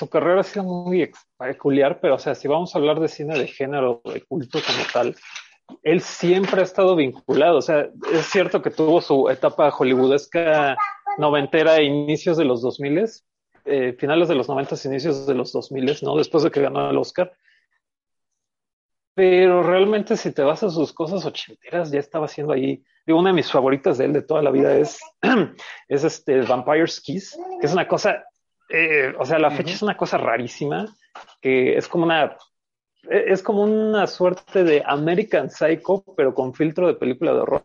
Su carrera ha sido muy peculiar, pero o sea, si vamos a hablar de cine de género, de culto como tal, él siempre ha estado vinculado. O sea, es cierto que tuvo su etapa hollywoodesca noventera a inicios de los 2000, eh, finales de los 90, inicios de los 2000, ¿no? Después de que ganó el Oscar. Pero realmente si te vas a sus cosas ochenteras, ya estaba haciendo ahí. Digo, una de mis favoritas de él de toda la vida es, es este Vampire's Kiss, que es una cosa eh, o sea, la fecha es una cosa rarísima, que es como una, e, es como una suerte de American Psycho, pero con filtro de película de horror.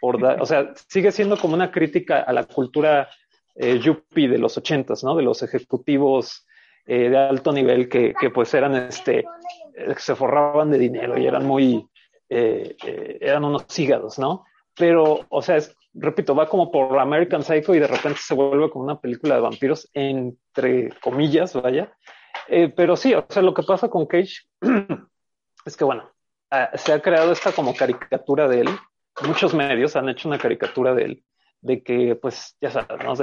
Por o sea, sigue siendo como una crítica a la cultura eh, yuppie de los ochentas, ¿no? De los ejecutivos eh, de alto nivel que, que, pues eran, este, eh, se forraban de dinero y eran muy, eran unos hígados, ¿no? Pero, o sea, es repito, va como por American Psycho y de repente se vuelve como una película de vampiros, entre comillas, vaya. Eh, pero sí, o sea, lo que pasa con Cage es que, bueno, ah, se ha creado esta como caricatura de él. Muchos medios han hecho una caricatura de él, de que, pues, ya sabes, ¿no?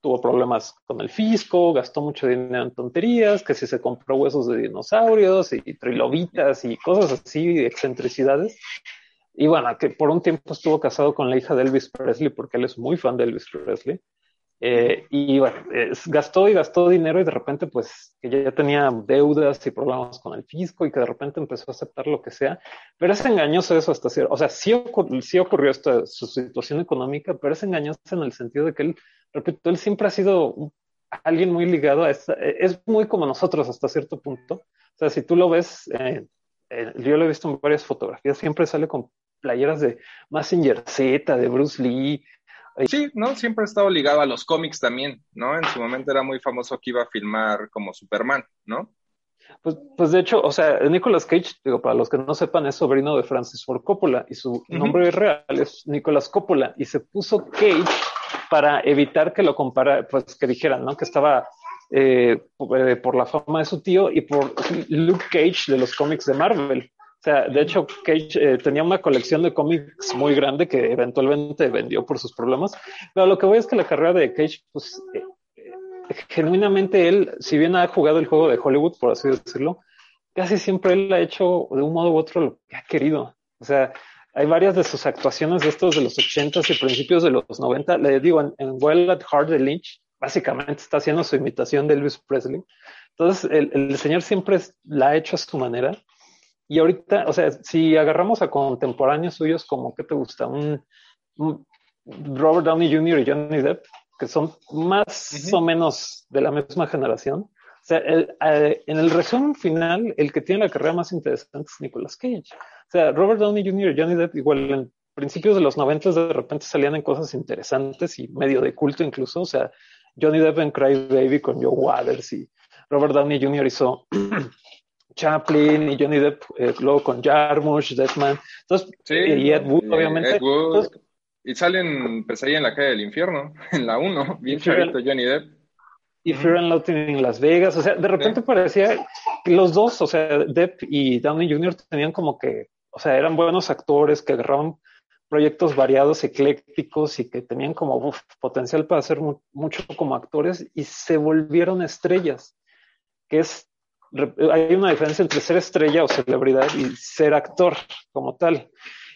tuvo problemas con el fisco, gastó mucho dinero en tonterías, que si se compró huesos de dinosaurios y trilobitas y cosas así, excentricidades. Y bueno, que por un tiempo estuvo casado con la hija de Elvis Presley, porque él es muy fan de Elvis Presley. Eh, y bueno, gastó y gastó dinero y de repente pues que ya, tenía deudas y problemas con el fisco y que de repente empezó a aceptar lo que sea. Pero es engañoso eso hasta cierto, o sea, sí, sí ocurrió esta, su situación económica, pero es engañoso en el sentido de que él, repito, él siempre ha sido alguien muy ligado a esta, es muy como nosotros hasta cierto punto. O sea, si tú lo ves, eh, eh, yo lo he visto en varias fotografías, siempre sale con playeras de Massinger Z, de Bruce Lee. Sí, ¿no? Siempre ha estado ligado a los cómics también, ¿no? En su momento era muy famoso que iba a filmar como Superman, ¿no? Pues, pues de hecho, o sea, Nicolas Cage, digo, para los que no sepan, es sobrino de Francis Ford Coppola y su nombre real es Nicolas Coppola y se puso Cage para evitar que lo compara, pues que dijeran, ¿no? Que estaba eh, eh, por la fama de su tío y por Luke Cage de los cómics de Marvel. O sea, de hecho, Cage eh, tenía una colección de cómics muy grande que eventualmente vendió por sus problemas. Pero lo que voy es que la carrera de Cage, pues, eh, eh, genuinamente él, si bien ha jugado el juego de Hollywood, por así decirlo, casi siempre él ha hecho de un modo u otro lo que ha querido. O sea, hay varias de sus actuaciones de estos de los 80 y principios de los 90. Le digo, en, en Well at Heart de Lynch, básicamente está haciendo su imitación de Elvis Presley. Entonces, el, el señor siempre la ha hecho a su manera y ahorita, o sea, si agarramos a contemporáneos suyos, como que te gusta, un, Robert Downey Jr. y Johnny Depp, que son más o menos de la misma generación. O sea, eh, en el resumen final, el que tiene la carrera más interesante es Nicolas Cage. O sea, Robert Downey Jr. y Johnny Depp, igual en principios de los 90 de repente salían en cosas interesantes y medio de culto incluso. O sea, Johnny Depp en Cry Baby con Joe Waters y Robert Downey Jr. hizo Chaplin y Johnny Depp, eh, luego con Jarmusch, Deadman, entonces, y Ed Wood, obviamente. y salen Pesadilla en la calle del infierno, en la 1, bien chavito Johnny Depp. Y Fear and Loathing en Las Vegas, o sea, de repente parecía que los dos, o sea, Depp y Downey Jr. tenían como que, o sea, eran buenos actores que agarraban proyectos variados, eclécticos y que tenían como potencial para hacer mucho como actores y se volvieron estrellas, que es hay una diferencia entre ser estrella o celebridad y ser actor como tal.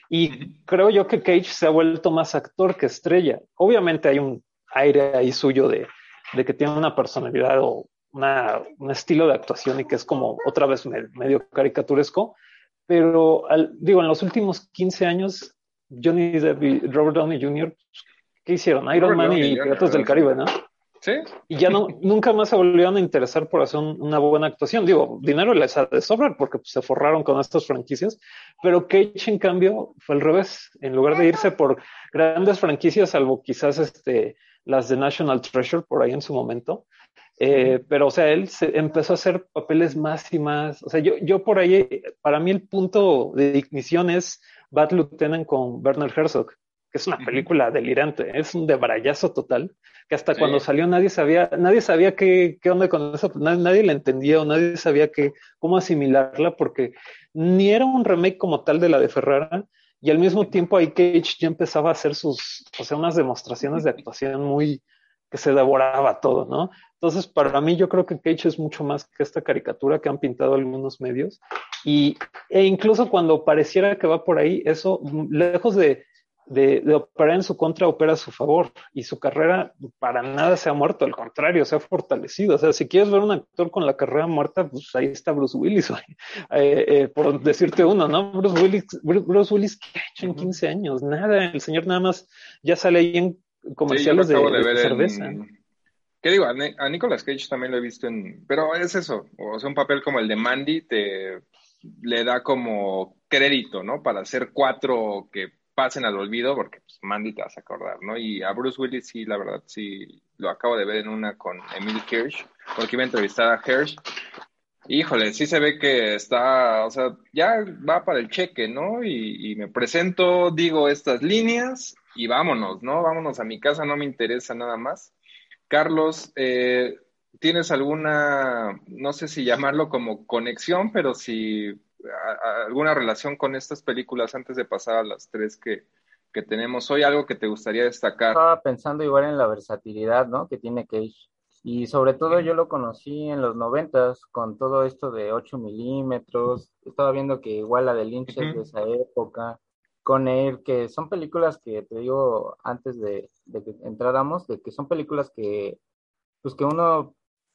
Y creo yo que Cage se ha vuelto más actor que estrella. Obviamente hay un aire ahí suyo de, de que tiene una personalidad o una, un estilo de actuación y que es como otra vez medio caricaturesco. Pero digo, en los últimos 15 años, Johnny Depp y Robert Downey Jr., ¿qué hicieron? Iron Man y Piratas del Caribe, ¿no? Sí. Y ya no, nunca más se volvieron a interesar por hacer una buena actuación. Digo, dinero les ha de sobrar porque pues, se forraron con estas franquicias, pero Cage, en cambio, fue al revés. En lugar de irse por grandes franquicias, salvo quizás este, las de National Treasure por ahí en su momento, eh, pero, o sea, él se empezó a hacer papeles más y más. O sea, yo, yo por ahí, para mí el punto de ignición es Bad Lieutenant con Werner Herzog que es una película delirante, es un debrayazo total, que hasta cuando salió nadie sabía, nadie sabía qué, qué onda con eso, nadie, nadie la entendía o nadie sabía qué, cómo asimilarla, porque ni era un remake como tal de la de Ferrara, y al mismo tiempo ahí Cage ya empezaba a hacer sus, o sea, unas demostraciones de actuación muy, que se devoraba todo, ¿no? Entonces, para mí yo creo que Cage es mucho más que esta caricatura que han pintado algunos medios, y, e incluso cuando pareciera que va por ahí, eso, lejos de de, operar en su contra, opera a su favor. Y su carrera para nada se ha muerto, al contrario, se ha fortalecido. O sea, si quieres ver un actor con la carrera muerta, pues ahí está Bruce Willis, eh, eh, por decirte uno, ¿no? Bruce Willis, Bruce Willis, ¿qué ha hecho en 15 años? Nada, el señor nada más ya sale ahí en comerciales de, cerveza. ¿Qué digo? A, Nicolas Cage también lo he visto en... Pero es eso, o sea, un papel como el de Mandy te le da como crédito, ¿no? Para hacer cuatro que pasen al olvido, porque pues, Mandy te vas a acordar, ¿no? Y a Bruce Willis sí, la verdad, sí, lo acabo de ver en una con Emil Hirsch, porque iba a entrevistar a Hirsch. Híjole, sí se ve que está, o sea, ya va para el cheque, ¿no? Y, me presento, digo estas líneas y vámonos, ¿no? Vámonos a mi casa, no me interesa nada más. Carlos, eh, ¿tienes alguna, no sé si llamarlo como conexión, pero si alguna relación con estas películas antes de pasar a las tres que, que tenemos hoy? ¿Algo que te gustaría destacar? Estaba pensando igual en la versatilidad, ¿no? Que tiene Cage. Y sobre todo yo lo conocí en los noventas con todo esto de 8 milímetros. Estaba viendo que igual la de Lynch es de esa época. Con él, que son películas que te digo antes de, de que entráramos, de que son películas que, pues que uno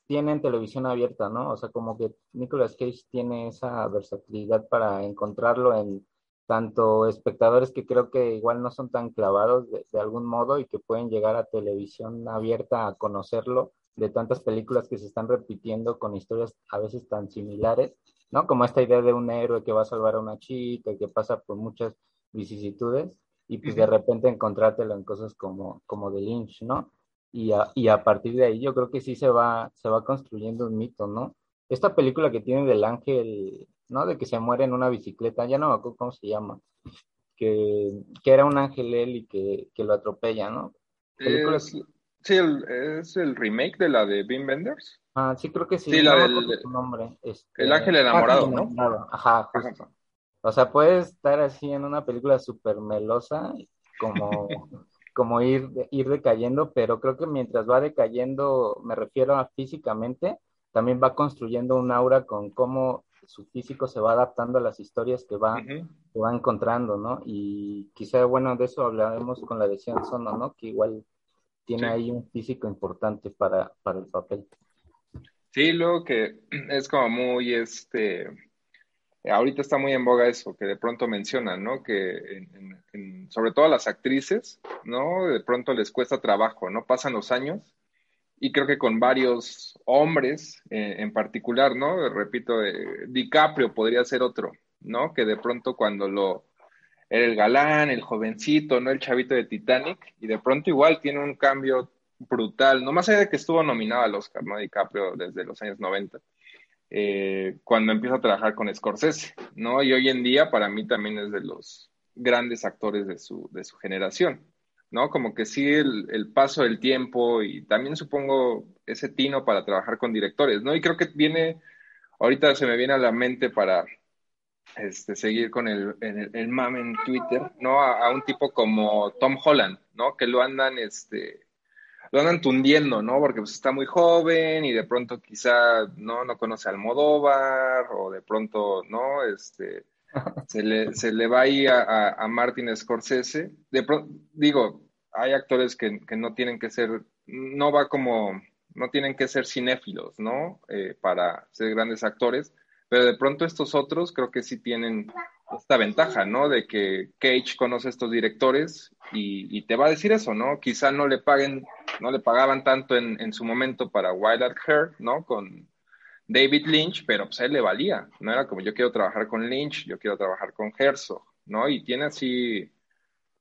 tiene en televisión abierta, ¿no? O sea, como que Nicolas Cage tiene esa versatilidad para encontrarlo en tanto espectadores que creo que igual no son tan clavados de, algún modo y que pueden llegar a televisión abierta a conocerlo de tantas películas que se están repitiendo con historias a veces tan similares, ¿no? Como esta idea de un héroe que va a salvar a una chica y que pasa por muchas vicisitudes y pues de repente encontrártelo en cosas como, como de Lynch, ¿no? Y a, y a partir de ahí yo creo que sí se va, se va construyendo un mito, ¿no? Esta película que tiene del ángel, ¿no? De que se muere en una bicicleta, ya no me acuerdo cómo se llama, que, que era un ángel él y que, que lo atropella, ¿no? sí, es el remake de la de Bean Benders. Ah, sí, creo que sí. Sí, la del nombre. Este, el ángel enamorado, ¿no? Ajá, justo. O sea, puede estar así en una película súper melosa, como como ir, ir decayendo, pero creo que mientras va decayendo, me refiero a físicamente, también va construyendo un aura con cómo su físico se va adaptando a las historias que va, que va encontrando, ¿no? Y quizá, bueno, de eso hablaremos con la de Sean Sono, ¿no? Que igual tiene ahí un físico importante para, para el papel. Sí, luego que es como muy, este, ahorita está muy en boga eso, que de pronto mencionan, ¿no? Que sobre todo a las actrices, ¿no? De pronto les cuesta trabajo, ¿no? Pasan los años y creo que con varios hombres eh, en particular, ¿no? Repito, eh, DiCaprio podría ser otro, ¿no? Que de pronto cuando lo era el galán, el jovencito, ¿no? El chavito de Titanic y de pronto igual tiene un cambio brutal, no más allá de que estuvo nominado al Oscar, ¿no? DiCaprio desde los años 90 eh, cuando empiezo a trabajar con Scorsese, ¿no? Y hoy en día para mí también es de los grandes actores de su, de su generación, ¿no? Como que sí el, paso del tiempo y también supongo ese tino para trabajar con directores, ¿no? Y creo que viene, ahorita se me viene a la mente para este, seguir con el, el, el mame en Twitter, ¿no? A, un tipo como Tom Holland, ¿no? Que lo andan, este, lo andan tundiendo, ¿no? Porque pues está muy joven y de pronto quizá no, no conoce al Modóvar o de pronto, ¿no? Este, se le, se le va ahí a, a, Martin Scorsese. De pronto, digo, hay actores que, que, no tienen que ser, no va como, no tienen que ser cinéfilos, ¿no? Eh, para ser grandes actores, pero de pronto estos otros creo que sí tienen esta ventaja, ¿no? De que Cage conoce estos directores y, y, te va a decir eso, ¿no? Quizá no le paguen no le pagaban tanto en, en su momento para Wild at Heart, ¿no? Con David Lynch, pero pues a él le valía, no era como yo quiero trabajar con Lynch, yo quiero trabajar con Herzog, ¿no? Y tiene así,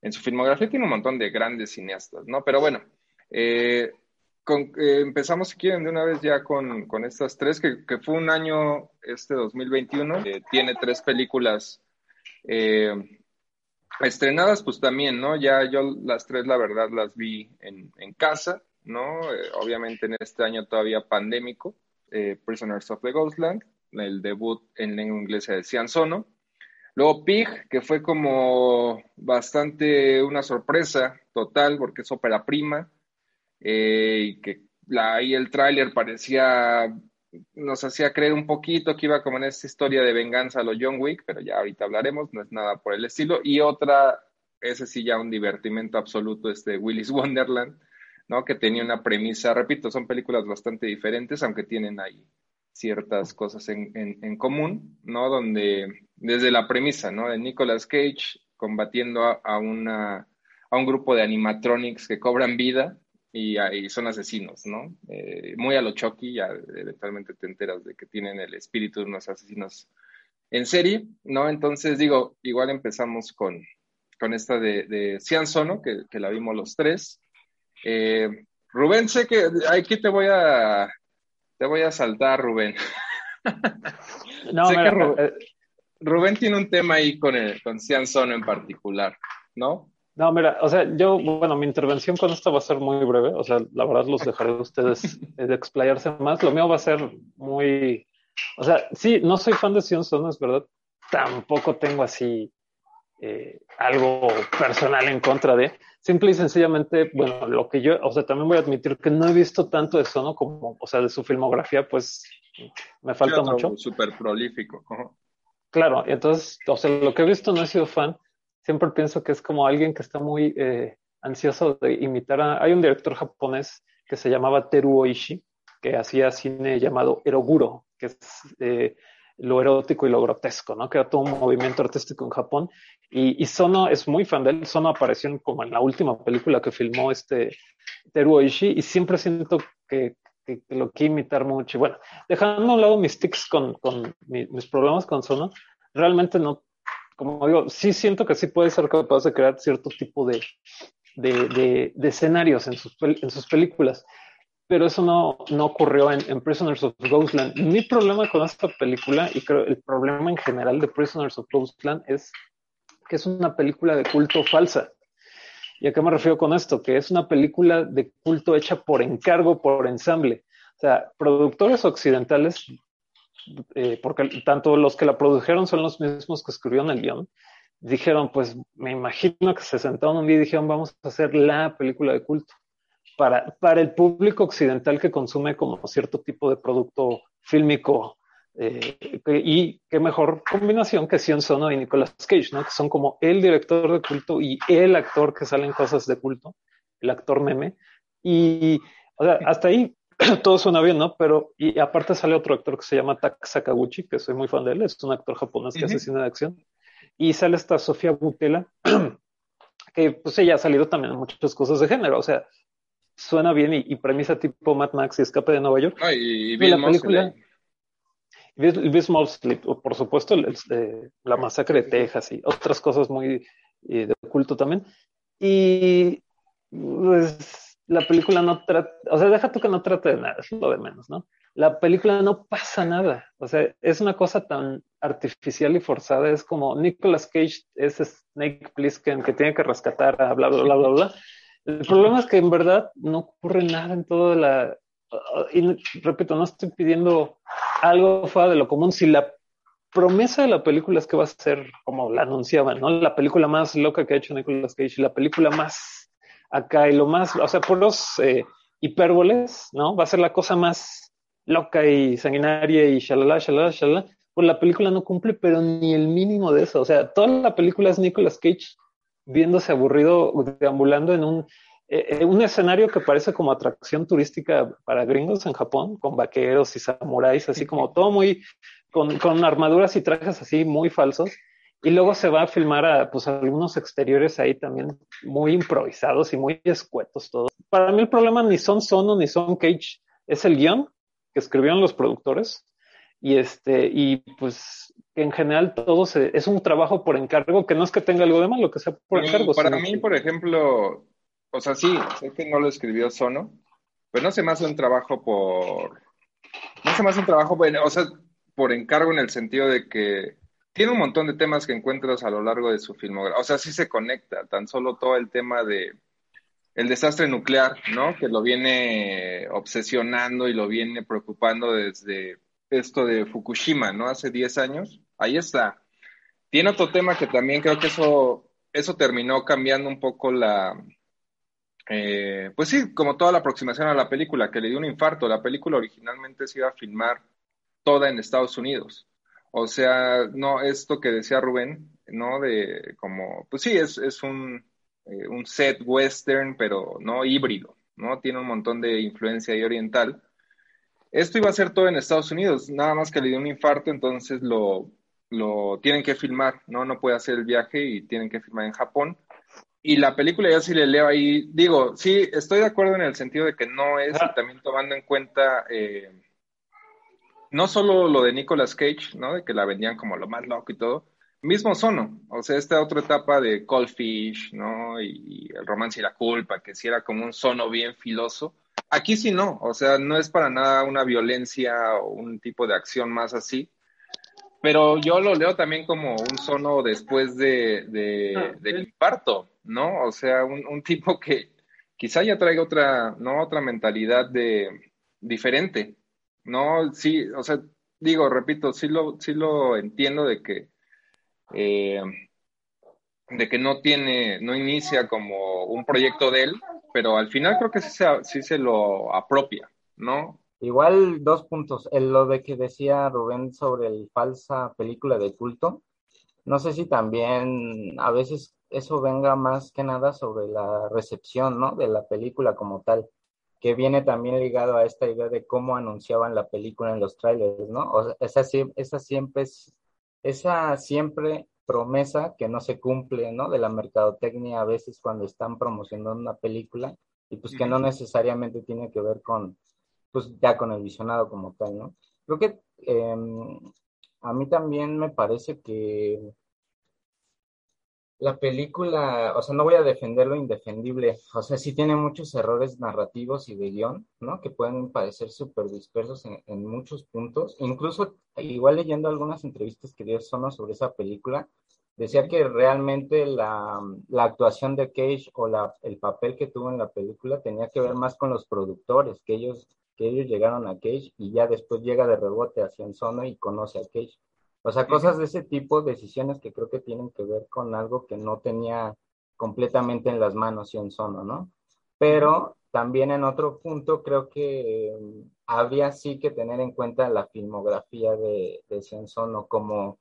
en su filmografía tiene un montón de grandes cineastas, ¿no? Pero bueno, eh, eh, empezamos, si quieren, de una vez ya con, con estas tres, que, que, fue un año, este 2021, que tiene tres películas eh, estrenadas, pues también, ¿no? Ya yo las tres, la verdad, las vi en, en casa, ¿no? obviamente en este año todavía pandémico. Eh, Prisoners of the Ghostland, el debut en lengua inglesa de Cian Sono. Luego Pig, que fue como bastante una sorpresa total, porque es ópera prima, eh, y que ahí el tráiler parecía, nos hacía creer un poquito que iba como en esta historia de venganza a los John Wick, pero ya ahorita hablaremos, no es nada por el estilo. Y otra, ese sí ya un divertimento absoluto, este Willis Wonderland, ¿no? Que tenía una premisa, repito, son películas bastante diferentes, aunque tienen ahí ciertas cosas en, en, común, ¿no? Donde desde la premisa, ¿no? De Nicolas Cage combatiendo a, una, a un grupo de animatronics que cobran vida y, y son asesinos, ¿no? Eh, muy a lo Chucky, ya eventualmente te enteras de que tienen el espíritu de unos asesinos en serie, ¿no? Entonces digo, igual empezamos con, con esta de, de Cian Sono, que, que la vimos los tres, eh, Rubén, sé que aquí te voy a te voy a saltar, Rubén. No, eh, Rubén, tiene un tema ahí con el, con Cianzón en particular, ¿no? No, mira, o sea, yo, bueno, mi intervención con esto va a ser muy breve, o sea, la verdad los dejaré a ustedes de explayarse más. Lo mío va a ser muy, o sea, sí, no soy fan de Cianzón, es verdad, tampoco tengo así eh, algo personal en contra de, simple y sencillamente, bueno, lo que yo, o sea, también voy a admitir que no he visto tanto de eso, ¿no? Como, o sea, de su filmografía, pues me falta mucho. Súper prolífico. Claro, entonces, o sea, lo que he visto no he sido fan. Siempre pienso que es como alguien que está muy eh, ansioso de imitar. Hay un director japonés que se llamaba Teru Oishi, que hacía cine llamado Eroguro, que es eh, lo erótico y lo grotesco, ¿no? Que era todo un movimiento artístico en Japón. Y, Sono es muy fan de él. Sono apareció como en la última película que filmó este Teru Oishi y siempre siento que, lo quiere imitar mucho. Bueno, dejando a un lado mis tics con mis problemas con Sono, realmente no, como digo, sí siento que sí puede ser capaz de crear cierto tipo de, de, de, escenarios en sus, en sus películas pero eso no, no ocurrió en, Prisoners of Ghostland. Mi problema con esta película, y creo el problema en general de Prisoners of Ghostland, es que es una película de culto falsa. ¿Y a qué me refiero con esto? Que es una película de culto hecha por encargo, por ensamble. O sea, productores occidentales, eh, porque tanto los que la produjeron son los mismos que escribieron el guion, dijeron, pues me imagino que se sentaron un día y dijeron, vamos a hacer la película de culto para, para el público occidental que consume como cierto tipo de producto fílmico. Eh, y qué mejor combinación que Sion Sono y Nicolas Cage, ¿no? Que son como el director de culto y el actor que salen cosas de culto, el actor meme. Y hasta ahí todo suena bien, ¿no? Pero, y aparte sale otro actor que se llama Tak Sakaguchi, que soy muy fan de él, es un actor japonés que hace cine de acción. Y sale esta Sofía Butela, que pues ella ha salido también en muchas cosas de género, o sea, suena bien y, premisa tipo Mad Max y Escape de Nueva York. Ah, y, y, la película. por supuesto, la masacre de Texas y otras cosas muy de culto también. Y pues, la película no trata, o sea, deja tú que no trate de nada, es lo de menos, ¿no? La película no pasa nada, o sea, es una cosa tan artificial y forzada, es como Nicolas Cage es Snake Plissken que tiene que rescatar a bla, bla, bla, bla, bla el problema es que en verdad no ocurre nada en toda la... Y repito, no estoy pidiendo algo fuera de lo común. Si la promesa de la película es que va a ser, como la anunciaban, ¿no? La película más loca que ha hecho Nicolas Cage, la película más acá y lo más, o sea, por los eh, hipérboles, ¿no? Va a ser la cosa más loca y sanguinaria y shalala, shalala, shalala. Pues la película no cumple, pero ni el mínimo de eso. O sea, toda la película es Nicolas Cage viéndose aburrido deambulando en un, eh, un escenario que parece como atracción turística para gringos en Japón, con vaqueros y samuráis, así como todo muy, con, con armaduras y trajes así muy falsos. Y luego se va a filmar a pues algunos exteriores ahí también muy improvisados y muy escuetos todos. para mí el problema ni son Sono ni son Cage, es el guion que escribieron los productores. Y este, y pues en general todo se, es un trabajo por encargo, que no es que tenga algo de malo, que sea por encargo. Para mí, por ejemplo, o sea, sí, sé que no lo escribió Sono, pero no se me hace un trabajo por, no se me hace un trabajo, bueno, o sea, por encargo en el sentido de que tiene un montón de temas que encuentras a lo largo de su filmografía. O sea, sí se conecta, tan solo todo el tema de el desastre nuclear, ¿no? Que lo viene obsesionando y lo viene preocupando desde esto de Fukushima, ¿no? Hace 10 años. Ahí está. Tiene otro tema que también creo que eso, eso terminó cambiando un poco la, eh, pues sí, como toda la aproximación a la película, que le dio un infarto. La película originalmente se iba a filmar toda en Estados Unidos. O sea, no, esto que decía Rubén, ¿no? De como, pues sí, es, es un, eh, un set western, pero no híbrido, ¿no? Tiene un montón de influencia ahí oriental. Esto iba a ser todo en Estados Unidos, nada más que le dio un infarto, entonces lo, lo tienen que filmar, ¿no? No puede hacer el viaje y tienen que filmar en Japón. Y la película ya sí le leo ahí, digo, sí, estoy de acuerdo en el sentido de que no es, también tomando en cuenta eh, no solo lo de Nicolas Cage, ¿no? De que la vendían como lo más loco y todo, mismo Sono, o sea, esta otra etapa de Cold Fish, ¿no? Y, el romance y la culpa, que sí era como un sono bien filoso. Aquí sí no, o sea, no es para nada una violencia o un tipo de acción más así, pero yo lo leo también como un sono después de, de ah, del infarto, ¿no? O sea, un, un, tipo que quizá ya traiga otra, ¿no? Otra mentalidad de diferente, no, sí, o sea, digo, repito, sí lo, sí lo entiendo de que, eh, de que no tiene, no inicia como un proyecto de él, pero al final creo que sí se, sí se lo apropia, ¿no? Igual dos puntos. El, lo de que decía Rubén sobre el falsa película de culto. No sé si también a veces eso venga más que nada sobre la recepción, ¿no? De la película como tal que viene también ligado a esta idea de cómo anunciaban la película en los trailers, ¿no? O sea, esa, esa siempre es, esa siempre promesa que no se cumple, ¿no? De la mercadotecnia a veces cuando están promocionando una película y pues que no necesariamente tiene que ver con, pues ya con el visionado como tal, ¿no? Creo que em, a mí también me parece que la película, o sea, no voy a defender lo indefendible, o sea, sí tiene muchos errores narrativos y de guion, ¿no? Que pueden parecer súper dispersos en, muchos puntos. Incluso, igual leyendo algunas entrevistas que dio Sono sobre esa película, decía que realmente la, actuación de Cage o la, el papel que tuvo en la película tenía que ver más con los productores, que ellos, que ellos llegaron a Cage y ya después llega de rebote hacia Sono y conoce a Cage. O sea, cosas de ese tipo, decisiones que creo que tienen que ver con algo que no tenía completamente en las manos en Sono, ¿no? Pero también en otro punto creo que mm, habría sí que tener en cuenta la filmografía de, de Sono como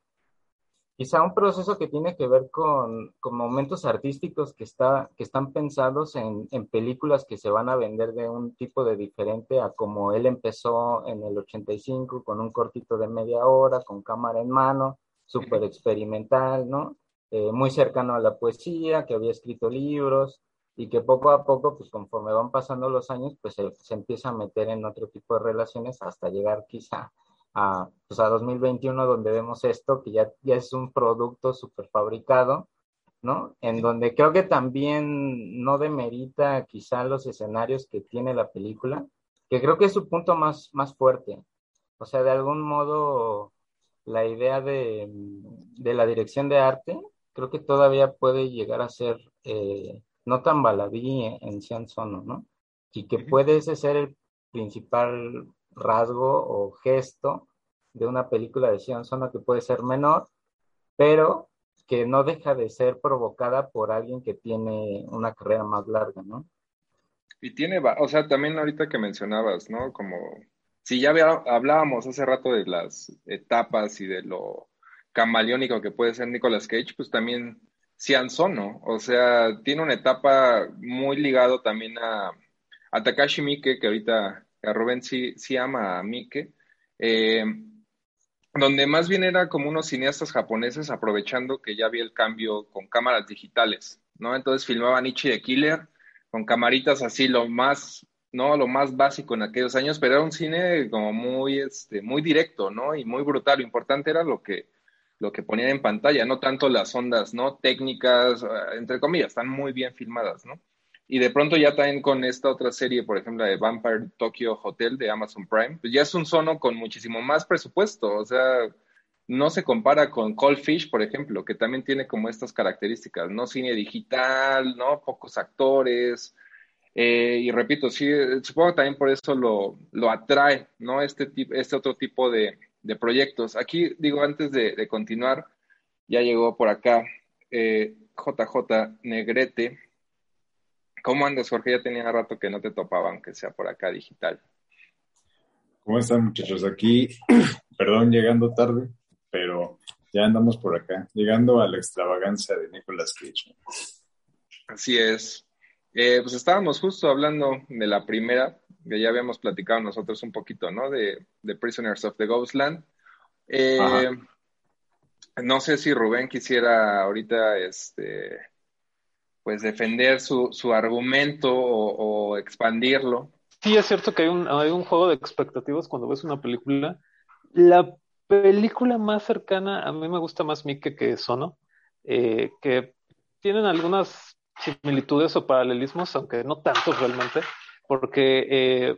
quizá un proceso que tiene que ver con, momentos artísticos que, está, que están pensados en, en, películas que se van a vender de un tipo de diferente a como él empezó en el 85 con un cortito de media hora, con cámara en mano, súper experimental, ¿no? Eh, muy cercano a la poesía, que había escrito libros y que poco a poco, pues conforme van pasando los años, pues se, se empieza a meter en otro tipo de relaciones hasta llegar quizá a, pues a 2021 donde vemos esto, que ya, ya es un producto super fabricado, ¿no? En donde creo que también no demerita quizá los escenarios que tiene la película, que creo que es su punto más, más fuerte. O sea, de algún modo, la idea de, de la dirección de arte, creo que todavía puede llegar a ser eh, no tan baladí en Cian Sono, ¿no? Y que puede ese ser el principal rasgo o gesto de una película de Sion Sono que puede ser menor, pero que no deja de ser provocada por alguien que tiene una carrera más larga, ¿no? Y tiene, o sea, también ahorita que mencionabas, ¿no? Como si ya hablábamos hace rato de las etapas y de lo camaleónico que puede ser Nicolas Cage, pues también Sian Sono, o sea, tiene una etapa muy ligado también a, Takashi Miike, que ahorita a Rubén sí, sí ama a Miike, eh, donde más bien era como unos cineastas japoneses aprovechando que ya había el cambio con cámaras digitales, ¿no? Entonces filmaban Ichi de Killer, con camaritas así, lo más, ¿no? Lo más básico en aquellos años, pero era un cine como muy, este, muy directo, ¿no? Y muy brutal. Lo importante era lo que, lo que ponían en pantalla, no tanto las ondas, ¿no? Técnicas, eh, entre comillas, están muy bien filmadas, ¿no? Y de pronto ya también con esta otra serie, por ejemplo, de Vampire Tokyo Hotel de Amazon Prime, pues ya es un sono con muchísimo más presupuesto, o sea, no se compara con Cold Fish, por ejemplo, que también tiene como estas características, ¿no? Cine digital, ¿no? Pocos actores. Eh, y repito, sí, supongo que también por eso lo, lo atrae, ¿no? Este, este otro tipo de, de proyectos. Aquí, digo, antes de, continuar, ya llegó por acá JJ eh, Negrete. ¿Cómo andas, Jorge? Ya tenía rato que no te topaba, aunque sea por acá digital. ¿Cómo están, muchachos? Aquí, perdón, llegando tarde, pero ya andamos por acá, llegando a la extravagancia de Nicolas Cage. Así es. Eh, pues estábamos justo hablando de la primera, que ya habíamos platicado nosotros un poquito, ¿no? De, Prisoners of the Ghostland. Eh, no sé si Rubén quisiera ahorita, este, pues defender su, su argumento o, expandirlo. Sí, es cierto que hay un, hay un juego de expectativas cuando ves una película. La película más cercana, a mí me gusta más Mike que Sono, eh, que tienen algunas similitudes o paralelismos, aunque no tantos realmente, porque, eh,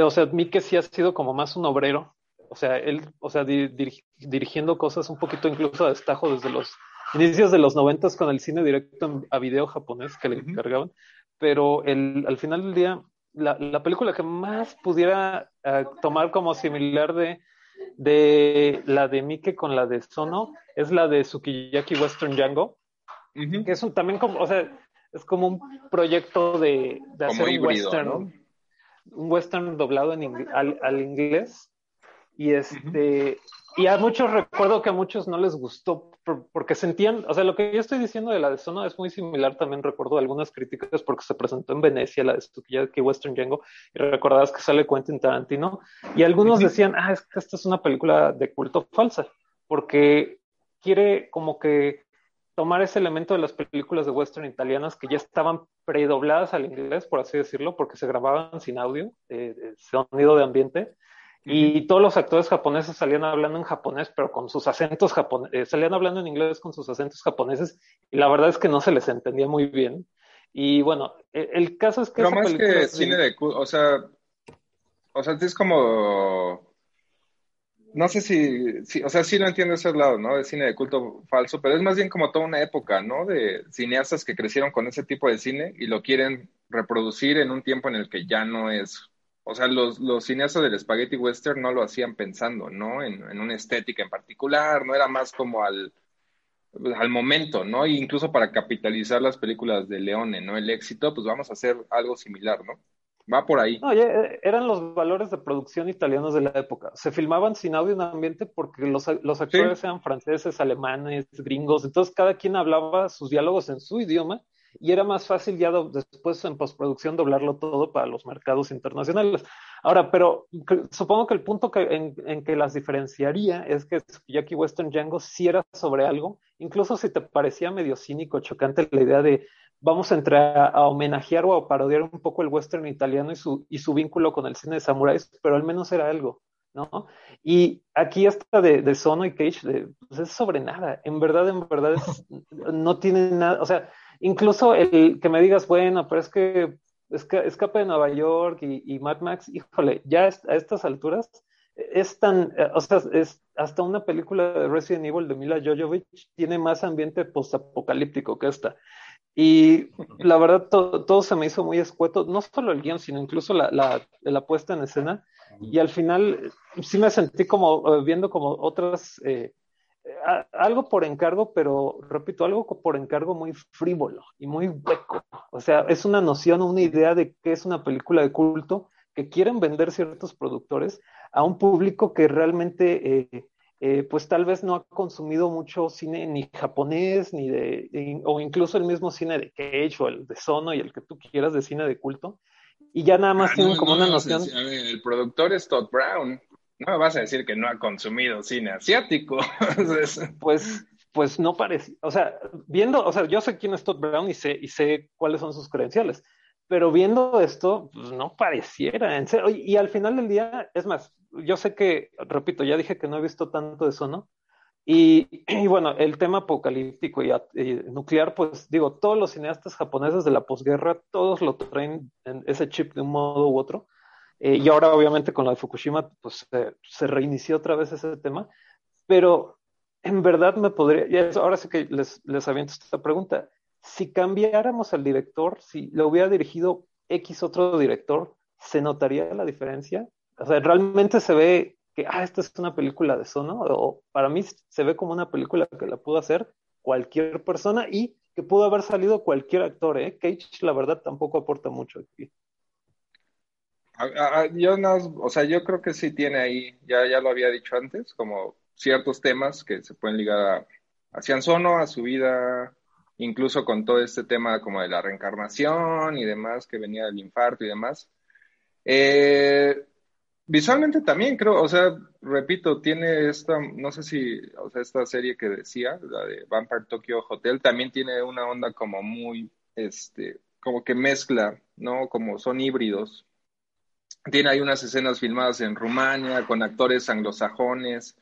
o sea, Mike sí ha sido como más un obrero, o sea, él, o sea, dirigiendo cosas un poquito incluso a destajo desde los inicios de los noventas con el cine directo a video japonés que le encargaban, pero el, al final del día, la, la película que más pudiera eh, tomar como similar de de la de Mike con la de Sono es la de Sukiyaki Western Django, que es un, también como, o sea, es como un proyecto de, hacer un western, un western doblado en al, inglés. Y este, y a muchos recuerdo que a muchos no les gustó porque sentían, o sea, lo que yo estoy diciendo de la de Sono es muy similar, también recuerdo algunas críticas porque se presentó en Venecia la de que Western Django y recordabas que sale Quentin Tarantino y algunos decían, ah, es que esta es una película de culto falsa porque quiere como que tomar ese elemento de las películas de western italianas que ya estaban predobladas al inglés, por así decirlo, porque se grababan sin audio, eh, sonido de ambiente, y todos los actores japoneses salían hablando en japonés, pero con sus acentos japoneses, eh, salían hablando en inglés con sus acentos japoneses, y la verdad es que no se les entendía muy bien. Y bueno, e, el, caso es que... Pero más que cine de... O sea, o sea, es como... No sé si, si, o sea, sí lo entiendo ese lado, ¿no? De cine de culto falso, pero es más bien como toda una época, ¿no? De cineastas que crecieron con ese tipo de cine y lo quieren reproducir en un tiempo en el que ya no es o sea, los, los cineastas del spaghetti western no lo hacían pensando, ¿no? En, una estética en particular, no era más como al, al momento, ¿no? E incluso para capitalizar las películas de Leone, ¿no? El éxito, pues vamos a hacer algo similar, ¿no? Va por ahí. No, eh, eran los valores de producción italianos de la época. Se filmaban sin audio en ambiente porque los, los actores eran franceses, alemanes, gringos, entonces cada quien hablaba sus diálogos en su idioma y era más fácil ya después en postproducción doblarlo todo para los mercados internacionales. Ahora, pero supongo que el punto que, en, que las diferenciaría es que Jackie Western Django sí era sobre algo, incluso si te parecía medio cínico, chocante la idea de vamos a a, homenajear o parodiar un poco el western italiano y su, y su vínculo con el cine de samuráis, pero al menos era algo. ¿no? Y aquí hasta de, de Sono y Cage, de, pues es sobre nada. En verdad, en verdad, no tiene nada, o sea, incluso el que me digas, bueno, pero es que Escape de Nueva York y, Mad Max, híjole, ya a estas alturas es tan, eh, o sea, es hasta una película de Resident Evil de Mila Jovovich tiene más ambiente postapocalíptico que esta. Y la verdad, todo se me hizo muy escueto, no solo el guion, sino incluso la, la, la puesta en escena. Y al final sí me sentí como eh, viendo como otras eh, algo por encargo, pero repito, algo por encargo muy frívolo y muy hueco. O sea, es una noción, una idea de que es una película de culto que quieren vender ciertos productores a un público que realmente, eh, eh, pues tal vez no ha consumido mucho cine ni japonés, ni de, o incluso el mismo cine de Cage o el de Sono y el que tú quieras de cine de culto. Y ya nada más ah, tienen como una noción. el productor es Todd Brown. No me vas a decir que no ha consumido cine asiático. pues, pues no parece, o sea, viendo, o sea, yo sé quién es Todd Brown y sé, y sé cuáles son sus credenciales, pero viendo esto, pues no pareciera, y, al final del día, es más, yo sé que, repito, ya dije que no he visto tanto de eso, ¿no? Y, y, bueno, el tema apocalíptico y, nuclear, pues digo, todos los cineastas japoneses de la posguerra, todos lo traen en ese chip de un modo u otro. Eh, y ahora, obviamente, con la de Fukushima, pues se reinició otra vez ese tema. Pero en verdad me podría, ahora sí que les, les aviento esta pregunta. Si cambiáramos al director, si lo hubiera dirigido X otro director, ¿se notaría la diferencia? O sea, realmente se ve que, ah, esta es una película de Sono, o para mí se ve como una película que la pudo hacer cualquier persona y que pudo haber salido cualquier actor, ¿eh? Cage, la verdad, tampoco aporta mucho aquí. Yo no, o sea, yo creo que sí tiene ahí, ya, ya lo había dicho antes, como ciertos temas que se pueden ligar a, a Cianzono, a su vida, incluso con todo este tema como de la reencarnación y demás, que venía del infarto y demás. Eh, Visualmente también creo, o sea, repito, tiene esta, no sé si, o sea, esta serie que decía, la de Vampire Tokyo Hotel, también tiene una onda como muy, este, como que mezcla, ¿no? Como son híbridos. Tiene ahí unas escenas filmadas en Rumania con actores anglosajones,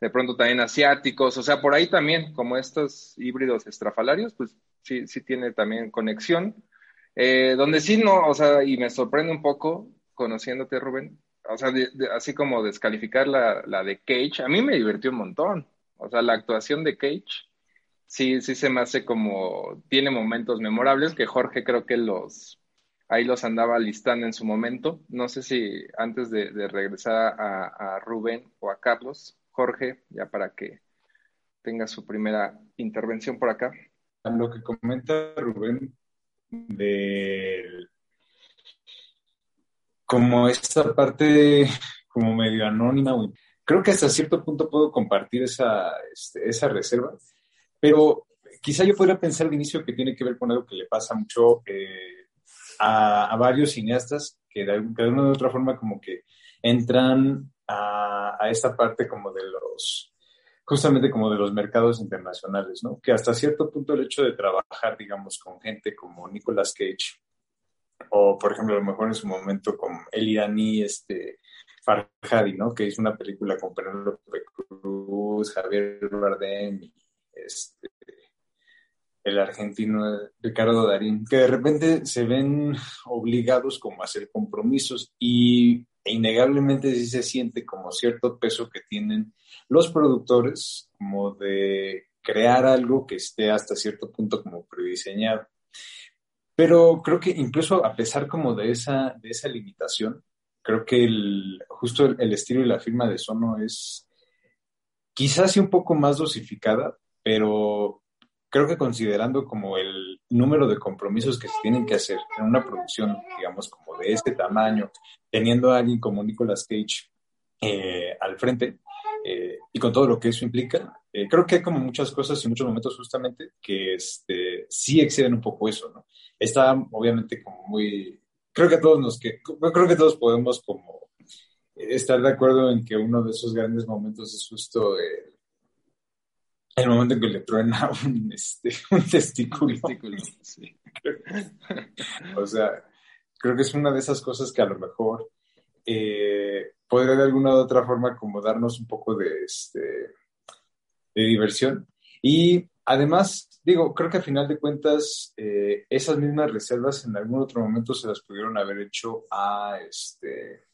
de pronto también asiáticos, o sea, por ahí también, como estos híbridos estrafalarios, pues sí, sí tiene también conexión. Eh, donde sí no, o sea, y me sorprende un poco, conociéndote, Rubén, o sea, así como descalificar la, la, de Cage, a mí me divirtió un montón. O sea, la actuación de Cage sí, sí se me hace como, tiene momentos memorables que Jorge creo que los, ahí los andaba listando en su momento. No sé si antes de, regresar a, a, Rubén o a Carlos, Jorge, ya para que tenga su primera intervención por acá. Lo que comenta Rubén del como esta parte como medio anónima. Creo que hasta cierto punto puedo compartir esa, este, esa reserva, pero quizá yo podría pensar al inicio que tiene que ver con algo que le pasa mucho eh, a, varios cineastas que de, alguna u otra forma como que entran a, esta parte como de los, justamente como de los mercados internacionales, ¿no? Que hasta cierto punto el hecho de trabajar, digamos, con gente como Nicolas Cage, o por ejemplo, a lo mejor en su momento con el iraní, este, Farhadi, ¿no? Que hizo una película con Penélope Cruz, Javier Bardem este, el argentino Ricardo Darín, que de repente se ven obligados como a hacer compromisos y e innegablemente sí se siente como cierto peso que tienen los productores como de crear algo que esté hasta cierto punto como prediseñado. Pero creo que incluso a pesar como de esa, de esa limitación, creo que el, justo el, estilo y la firma de Sono es quizás sí un poco más dosificada, pero creo que considerando como el número de compromisos que se tienen que hacer en una producción, digamos, como de este tamaño, teniendo a alguien como Nicolas Cage eh, al frente, eh, y con todo lo que eso implica, eh, creo que hay como muchas cosas y muchos momentos justamente que este, sí exceden un poco eso, ¿no? Está obviamente como muy, creo que todos nos, que, creo que todos podemos como estar de acuerdo en que uno de esos grandes momentos es justo el, el momento en que le truena un, este, un testículo. Sí. o sea, creo que es una de esas cosas que a lo mejor eh, podría de alguna u otra forma como darnos un poco de, este, de diversión. Y además, digo, creo que a final de cuentas, eh, esas mismas reservas en algún otro momento se las pudieron haber hecho a, este,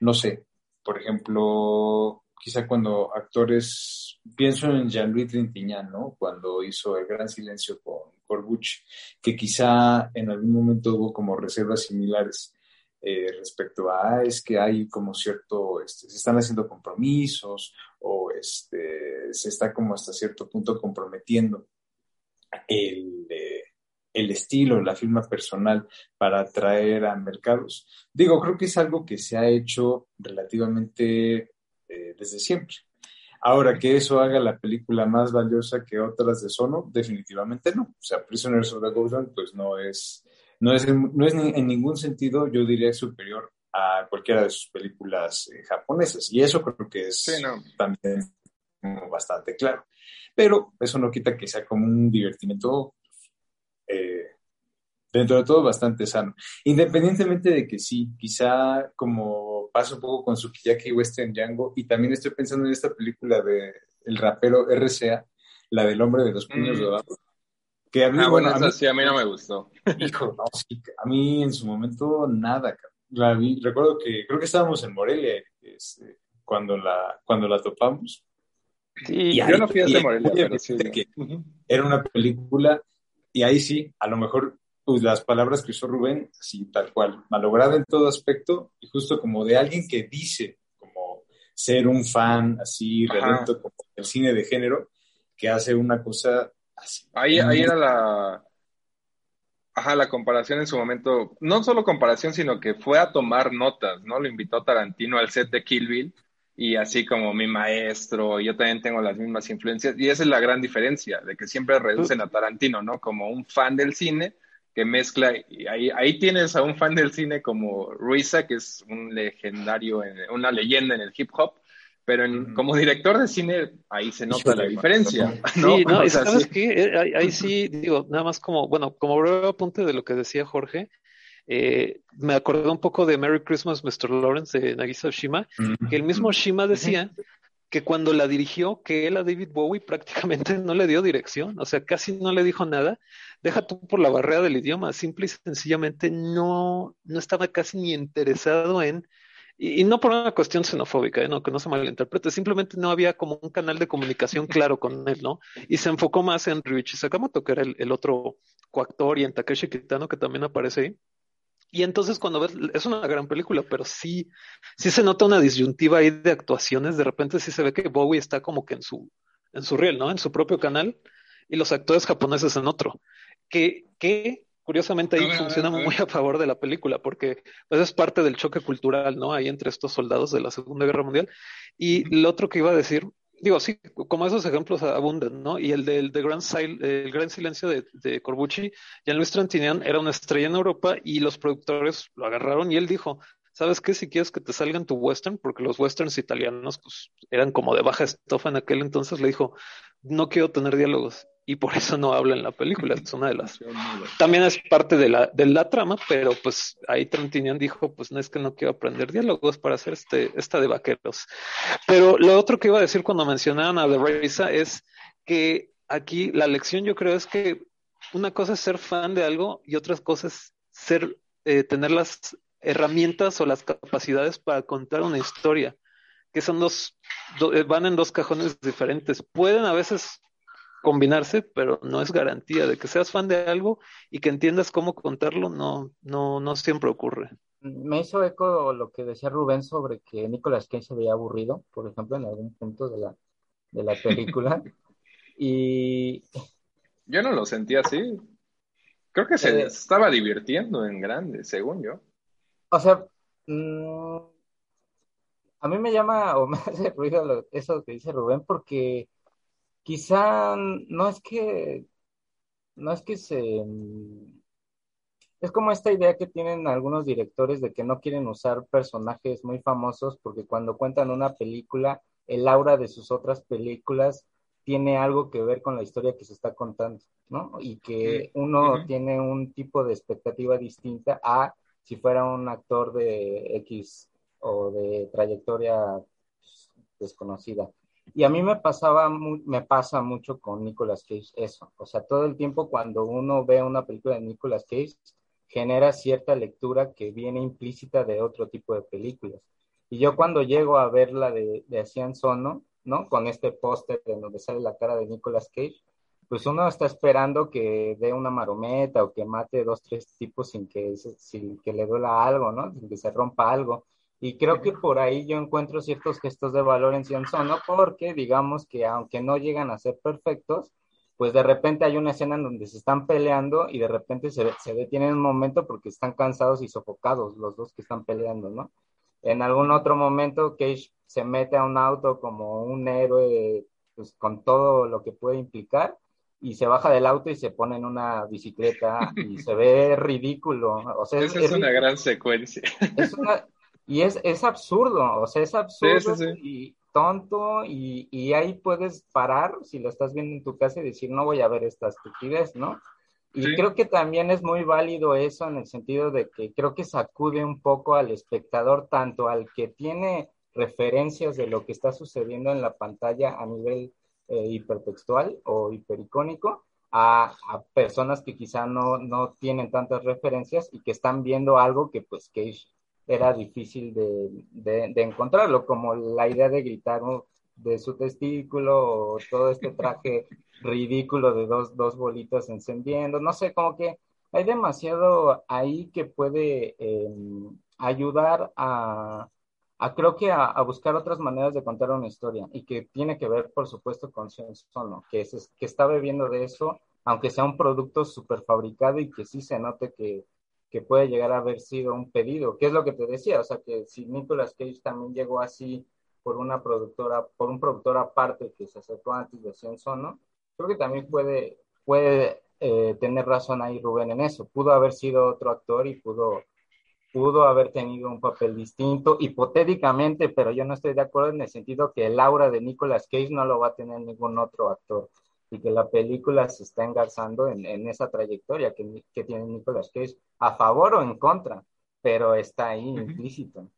no sé, por ejemplo, quizá cuando actores, pienso en Jean-Louis Trintignant, ¿no? Cuando hizo El Gran Silencio con Corbucci, que quizá en algún momento hubo como reservas similares. Eh, respecto a es que hay como cierto, este, se están haciendo compromisos o este, se está como hasta cierto punto comprometiendo el, eh, el estilo, la firma personal para atraer a mercados. Digo, creo que es algo que se ha hecho relativamente eh, desde siempre. Ahora, que eso haga la película más valiosa que otras de Sono, definitivamente no. O sea, Prisoners of the Ghost pues no es no es, no es en ningún sentido, yo diría, superior a cualquiera de sus películas eh, japonesas. Y eso creo que es también bastante claro. Pero eso no quita que sea como un divertimento eh, dentro de todo bastante sano. Independientemente de que sí, quizá como pasa un poco con Sukiyaki Western Django, y también estoy pensando en esta película de el rapero RCA, la del hombre de los puños mm. Que a mí, ah, bueno, a mí, sí, a mí no me gustó. Hijo, no, sí, a mí en su momento nada. La vi, recuerdo que creo que estábamos en Morelia este, cuando, la, cuando la topamos. Sí, yo no fui a Morelia, pero sí. Era una película, y ahí sí, a lo mejor pues, las palabras que usó Rubén, así tal cual, malograda en todo aspecto, y justo como de alguien que dice como ser un fan así, relento como el cine de género, que hace una cosa Ahí, ahí era la. Ajá, la comparación en su momento. No solo comparación, sino que fue a tomar notas, ¿no? Lo invitó Tarantino al set de Kill Bill y así como mi maestro, yo también tengo las mismas influencias. Y esa es la gran diferencia, de que siempre reducen a Tarantino, ¿no? Como un fan del cine que mezcla, y ahí, ahí tienes a un fan del cine como Ruiza, que es un legendario, una leyenda en el hip hop, pero como director de cine ahí se nota la diferencia. Sí, no, y sabes qué, eh, ahí, sí, digo, nada más como, bueno, como breve apunte de lo que decía Jorge, eh, me acordé un poco de Merry Christmas, Mr. Lawrence de Nagisa Oshima, que el mismo Oshima decía que cuando la dirigió, que él a David Bowie prácticamente no le dio dirección, o sea, casi no le dijo nada, deja tú por la barrera del idioma, simple y sencillamente no, no estaba casi ni interesado en y, no por una cuestión xenofóbica, ¿eh? no, que no se malinterprete, simplemente no había como un canal de comunicación claro con él, ¿no? Y se enfocó más en Ryuichi Sakamoto, que era el, otro coactor, y en Takeshi Kitano, que también aparece ahí. Y entonces cuando ves, es una gran película, pero sí, sí se nota una disyuntiva ahí de actuaciones. De repente sí se ve que Bowie está como que en su, en su riel, ¿no? En su propio canal, y los actores japoneses en otro. Que, que Curiosamente ahí funciona muy a favor de la película porque pues, es parte del choque cultural, ¿no? Ahí entre estos soldados de la Segunda Guerra Mundial. Y lo otro que iba a decir, digo, sí, como esos ejemplos abundan, ¿no? Y el del de Gran, el Gran Silencio de, de Corbucci, Jean-Louis Trantinian era una estrella en Europa y los productores lo agarraron y él dijo, ¿sabes qué? Si quieres que te salgan tu western, porque los westerns italianos pues, eran como de baja estofa en aquel entonces, le dijo, no quiero tener diálogos y por eso no habla en la película. Es una de las. También es parte de la, de la trama, pero pues ahí Trentinian dijo: Pues no es que no quiero aprender diálogos para hacer este, esta de vaqueros. Pero lo otro que iba a decir cuando mencionaban a The Raisa es que aquí la lección, yo creo, es que una cosa es ser fan de algo y otra cosa es ser, eh, tener las herramientas o las capacidades para contar una historia, que son dos, eh, van en dos cajones diferentes. Pueden a veces combinarse, pero no es garantía de que seas fan de algo y que entiendas cómo contarlo, no, no, no siempre ocurre. Me hizo eco lo que decía Rubén sobre que Nicolas Cage se veía aburrido, por ejemplo, en algún punto de la, de la película. y yo no lo sentí así. Creo que se eh, estaba divirtiendo en grande, según yo. O sea, mm, a mí me llama o me hace ruido eso que dice Rubén porque quizá no es que, no es que se, es como esta idea que tienen algunos directores de que no quieren usar personajes muy famosos porque cuando cuentan una película, el aura de sus otras películas tiene algo que ver con la historia que se está contando, ¿no? Y que uno tiene un tipo de expectativa distinta a si fuera un actor de X o de trayectoria pues, desconocida. Y a mí me pasaba, me pasa mucho con Nicolas Cage eso. O sea, todo el tiempo cuando uno ve una película de Nicolas Cage, genera cierta lectura que viene implícita de otro tipo de películas. Y yo cuando llego a ver la de, de Asian Sono, ¿no? Con este póster en donde sale la cara de Nicolas Cage, pues uno está esperando que dé una marometa o que mate dos, tres tipos sin que, sin que le duela algo, ¿no? Sin que se rompa algo. Y creo que por ahí yo encuentro ciertos gestos de valor en ¿no? porque digamos que aunque no llegan a ser perfectos, pues de repente hay una escena en donde se están peleando y de repente se, se detienen un momento porque están cansados y sofocados los dos que están peleando, ¿no? En algún otro momento Cage se mete a un auto como un héroe, pues con todo lo que puede implicar, y se baja del auto y se pone en una bicicleta y se ve ridículo. O sea, Esa es, una gran secuencia. Es una, y es, es absurdo, o sea, es absurdo. Y, tonto y, y, ahí puedes parar si lo estás viendo en tu casa y decir, no voy a ver esta estupidez, ¿no? Y creo que también es muy válido eso en el sentido de que creo que sacude un poco al espectador, tanto al que tiene referencias de lo que está sucediendo en la pantalla a nivel eh, hipertextual o hipericónico, a, a, personas que quizá no, no tienen tantas referencias y que están viendo algo que pues Cage era difícil de, de, encontrarlo, como la idea de gritar de su testículo o todo este traje ridículo de dos, dos bolitas encendiendo, no sé, como que hay demasiado ahí que puede em, ayudar a, a, creo que a, buscar otras maneras de contar una historia y que tiene que ver, por supuesto, con Sono, que, es, que está bebiendo de eso, aunque sea un producto súper fabricado y que sí se note que, que puede llegar a haber sido un pedido, que es lo que te decía, o sea, que si Nicolas Cage también llegó así por una productora, por un productor aparte que se acercó antes de Cien Sono, creo que también puede, puede eh, tener razón ahí Rubén en eso. Pudo haber sido otro actor y pudo, pudo haber tenido un papel distinto, hipotéticamente, pero yo no estoy de acuerdo en el sentido que el aura de Nicolas Cage no lo va a tener ningún otro actor y que la película se está engarzando en, en esa trayectoria que, que, tiene Nicolas Cage, a favor o en contra, pero está ahí implícito.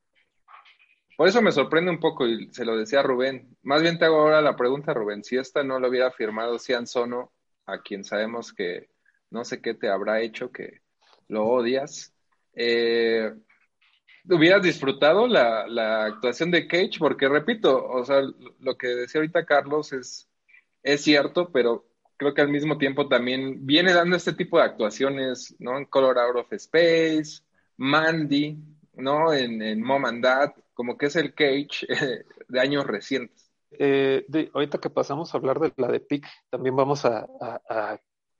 Por eso me sorprende un poco, y se lo decía Rubén. Más bien te hago ahora la pregunta, Rubén. Si esta no lo hubiera firmado Cian Sono, a quien sabemos que no sé qué te habrá hecho, que lo odias, eh, ¿hubieras disfrutado la, la, actuación de Cage? Porque repito, o sea, lo que decía ahorita Carlos es es cierto, pero creo que al mismo tiempo también viene dando este tipo de actuaciones, ¿no? En Color Out of Space, Mandy, ¿no? En, en Mom and Dad, como que es el Cage de años recientes. Eh, ahorita que pasamos a hablar de la de Pick, también vamos a,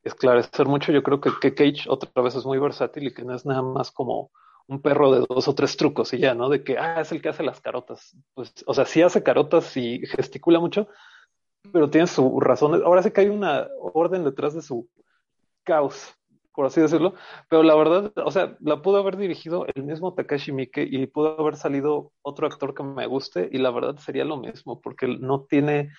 esclarecer mucho. Yo creo que, que, Cage otra vez es muy versátil y que no es nada más como un perro de dos o tres trucos y ya, ¿no? De que, ah, es el que hace las carotas. Pues, o sea, sí hace carotas y gesticula mucho, pero tiene su razón. Ahora sí que hay una orden detrás de su caos, por así decirlo, pero la verdad, o sea, la pudo haber dirigido el mismo Takashi Miike y pudo haber salido otro actor que me guste y la verdad sería lo mismo, porque no tiene,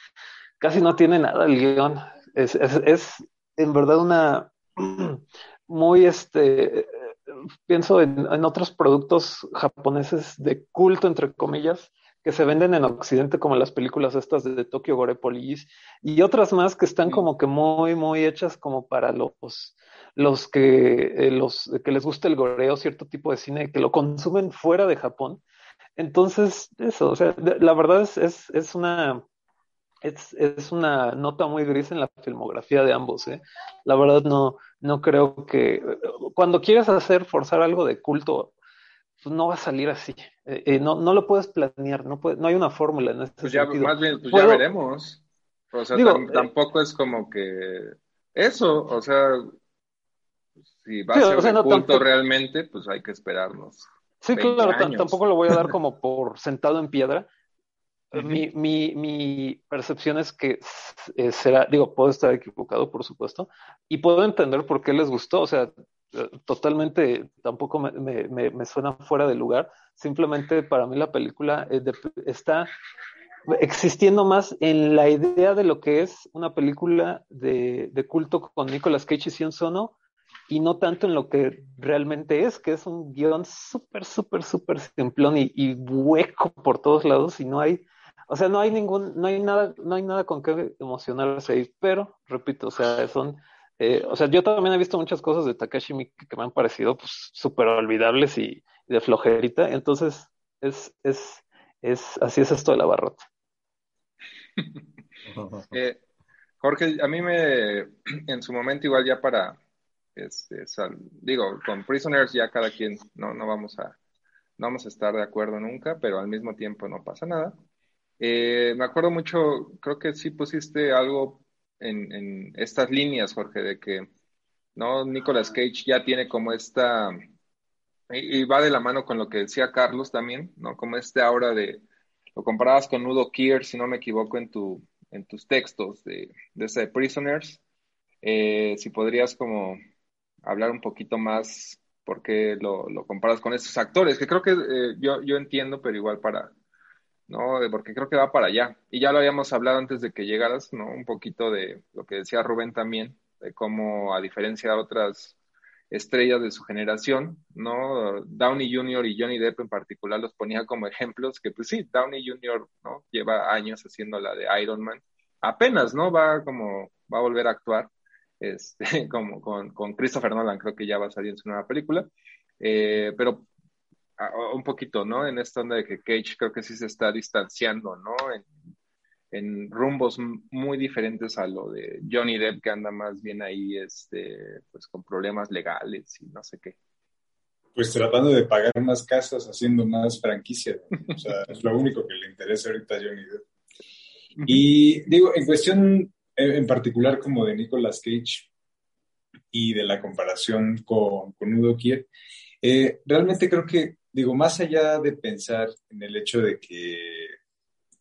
casi no tiene nada el guion. Es, es, en verdad una muy, este, pienso en, en otros productos japoneses de culto, entre comillas, que se venden en Occidente como las películas estas de Tokyo Gore Police y otras más que están como que muy, muy hechas como para los, los que, eh, los que les gusta el goreo, cierto tipo de cine, que lo consumen fuera de Japón. Entonces, eso, o sea, la verdad es, es, es una, es, es, una nota muy gris en la filmografía de ambos. ¿eh? La verdad no, no creo que cuando quieras hacer, forzar algo de culto pues no va a salir así. Eh, eh, no, no lo puedes planear, no, puede, no hay una fórmula en este pues ya, Más bien, pues ya veremos. O sea, eh, tampoco es como que eso, o sea, si va a ser punto realmente, pues hay que esperarnos. Sí, claro, tampoco lo voy a dar como por sentado en piedra. mi, mi, mi, percepción es que será, digo, puedo estar equivocado, por supuesto, y puedo entender por qué les gustó. O sea, totalmente tampoco me, me, me, suena fuera de lugar. Simplemente para mí la película eh, está existiendo más en la idea de lo que es una película de, de culto con Nicolas Cage y Sion Sono y no tanto en lo que realmente es, que es un guion súper, súper, súper simplón y, y, hueco por todos lados y no hay, o sea, no hay ningún, no hay nada, no hay nada con qué emocionarse ahí, pero repito, o sea, son eh, o sea, yo también he visto muchas cosas de Takashi Miike que me han parecido pues súper olvidables y, de flojerita. Entonces, es, es, es, así es esto de la barrota. Eh, Jorge, a mí me, en su momento igual ya para, este, digo, con Prisoners ya cada quien, no, no vamos a, no vamos a estar de acuerdo nunca, pero al mismo tiempo no pasa nada. Eh, me acuerdo mucho, creo que sí pusiste algo en, estas líneas, Jorge, de que no Nicolas Cage ya tiene como esta y, va de la mano con lo que decía Carlos también, ¿no? Como este ahora de lo comparabas con Nudo Kier, si no me equivoco, en tu en tus textos de, de ese Prisoners. Eh, si podrías como hablar un poquito más por qué lo, lo comparas con estos actores, que creo que eh, yo, yo entiendo, pero igual para ¿no? Porque creo que va para allá. Y ya lo habíamos hablado antes de que llegaras, ¿no? Un poquito de lo que decía Rubén también, de cómo, a diferencia de otras estrellas de su generación, ¿no? Downey Jr. y Johnny Depp en particular los ponía como ejemplos, que pues sí, Downey Jr., ¿no? Lleva años haciendo la de Iron Man. Apenas, ¿no? Va como, va a volver a actuar, este, como con, con Christopher Nolan, creo que ya va a salir en su nueva película. Eh, pero un poquito, ¿no? En esta onda de que Cage creo que sí se está distanciando, ¿no? En, rumbos muy diferentes a lo de Johnny Depp, que anda más bien ahí, este, pues con problemas legales y no sé qué. Pues tratando de pagar más casas, haciendo más franquicia. O sea, es lo único que le interesa ahorita a Johnny Depp. Y digo, en cuestión en particular como de Nicolas Cage y de la comparación con, con Udo Kier, eh, realmente creo que digo, más allá de pensar en el hecho de que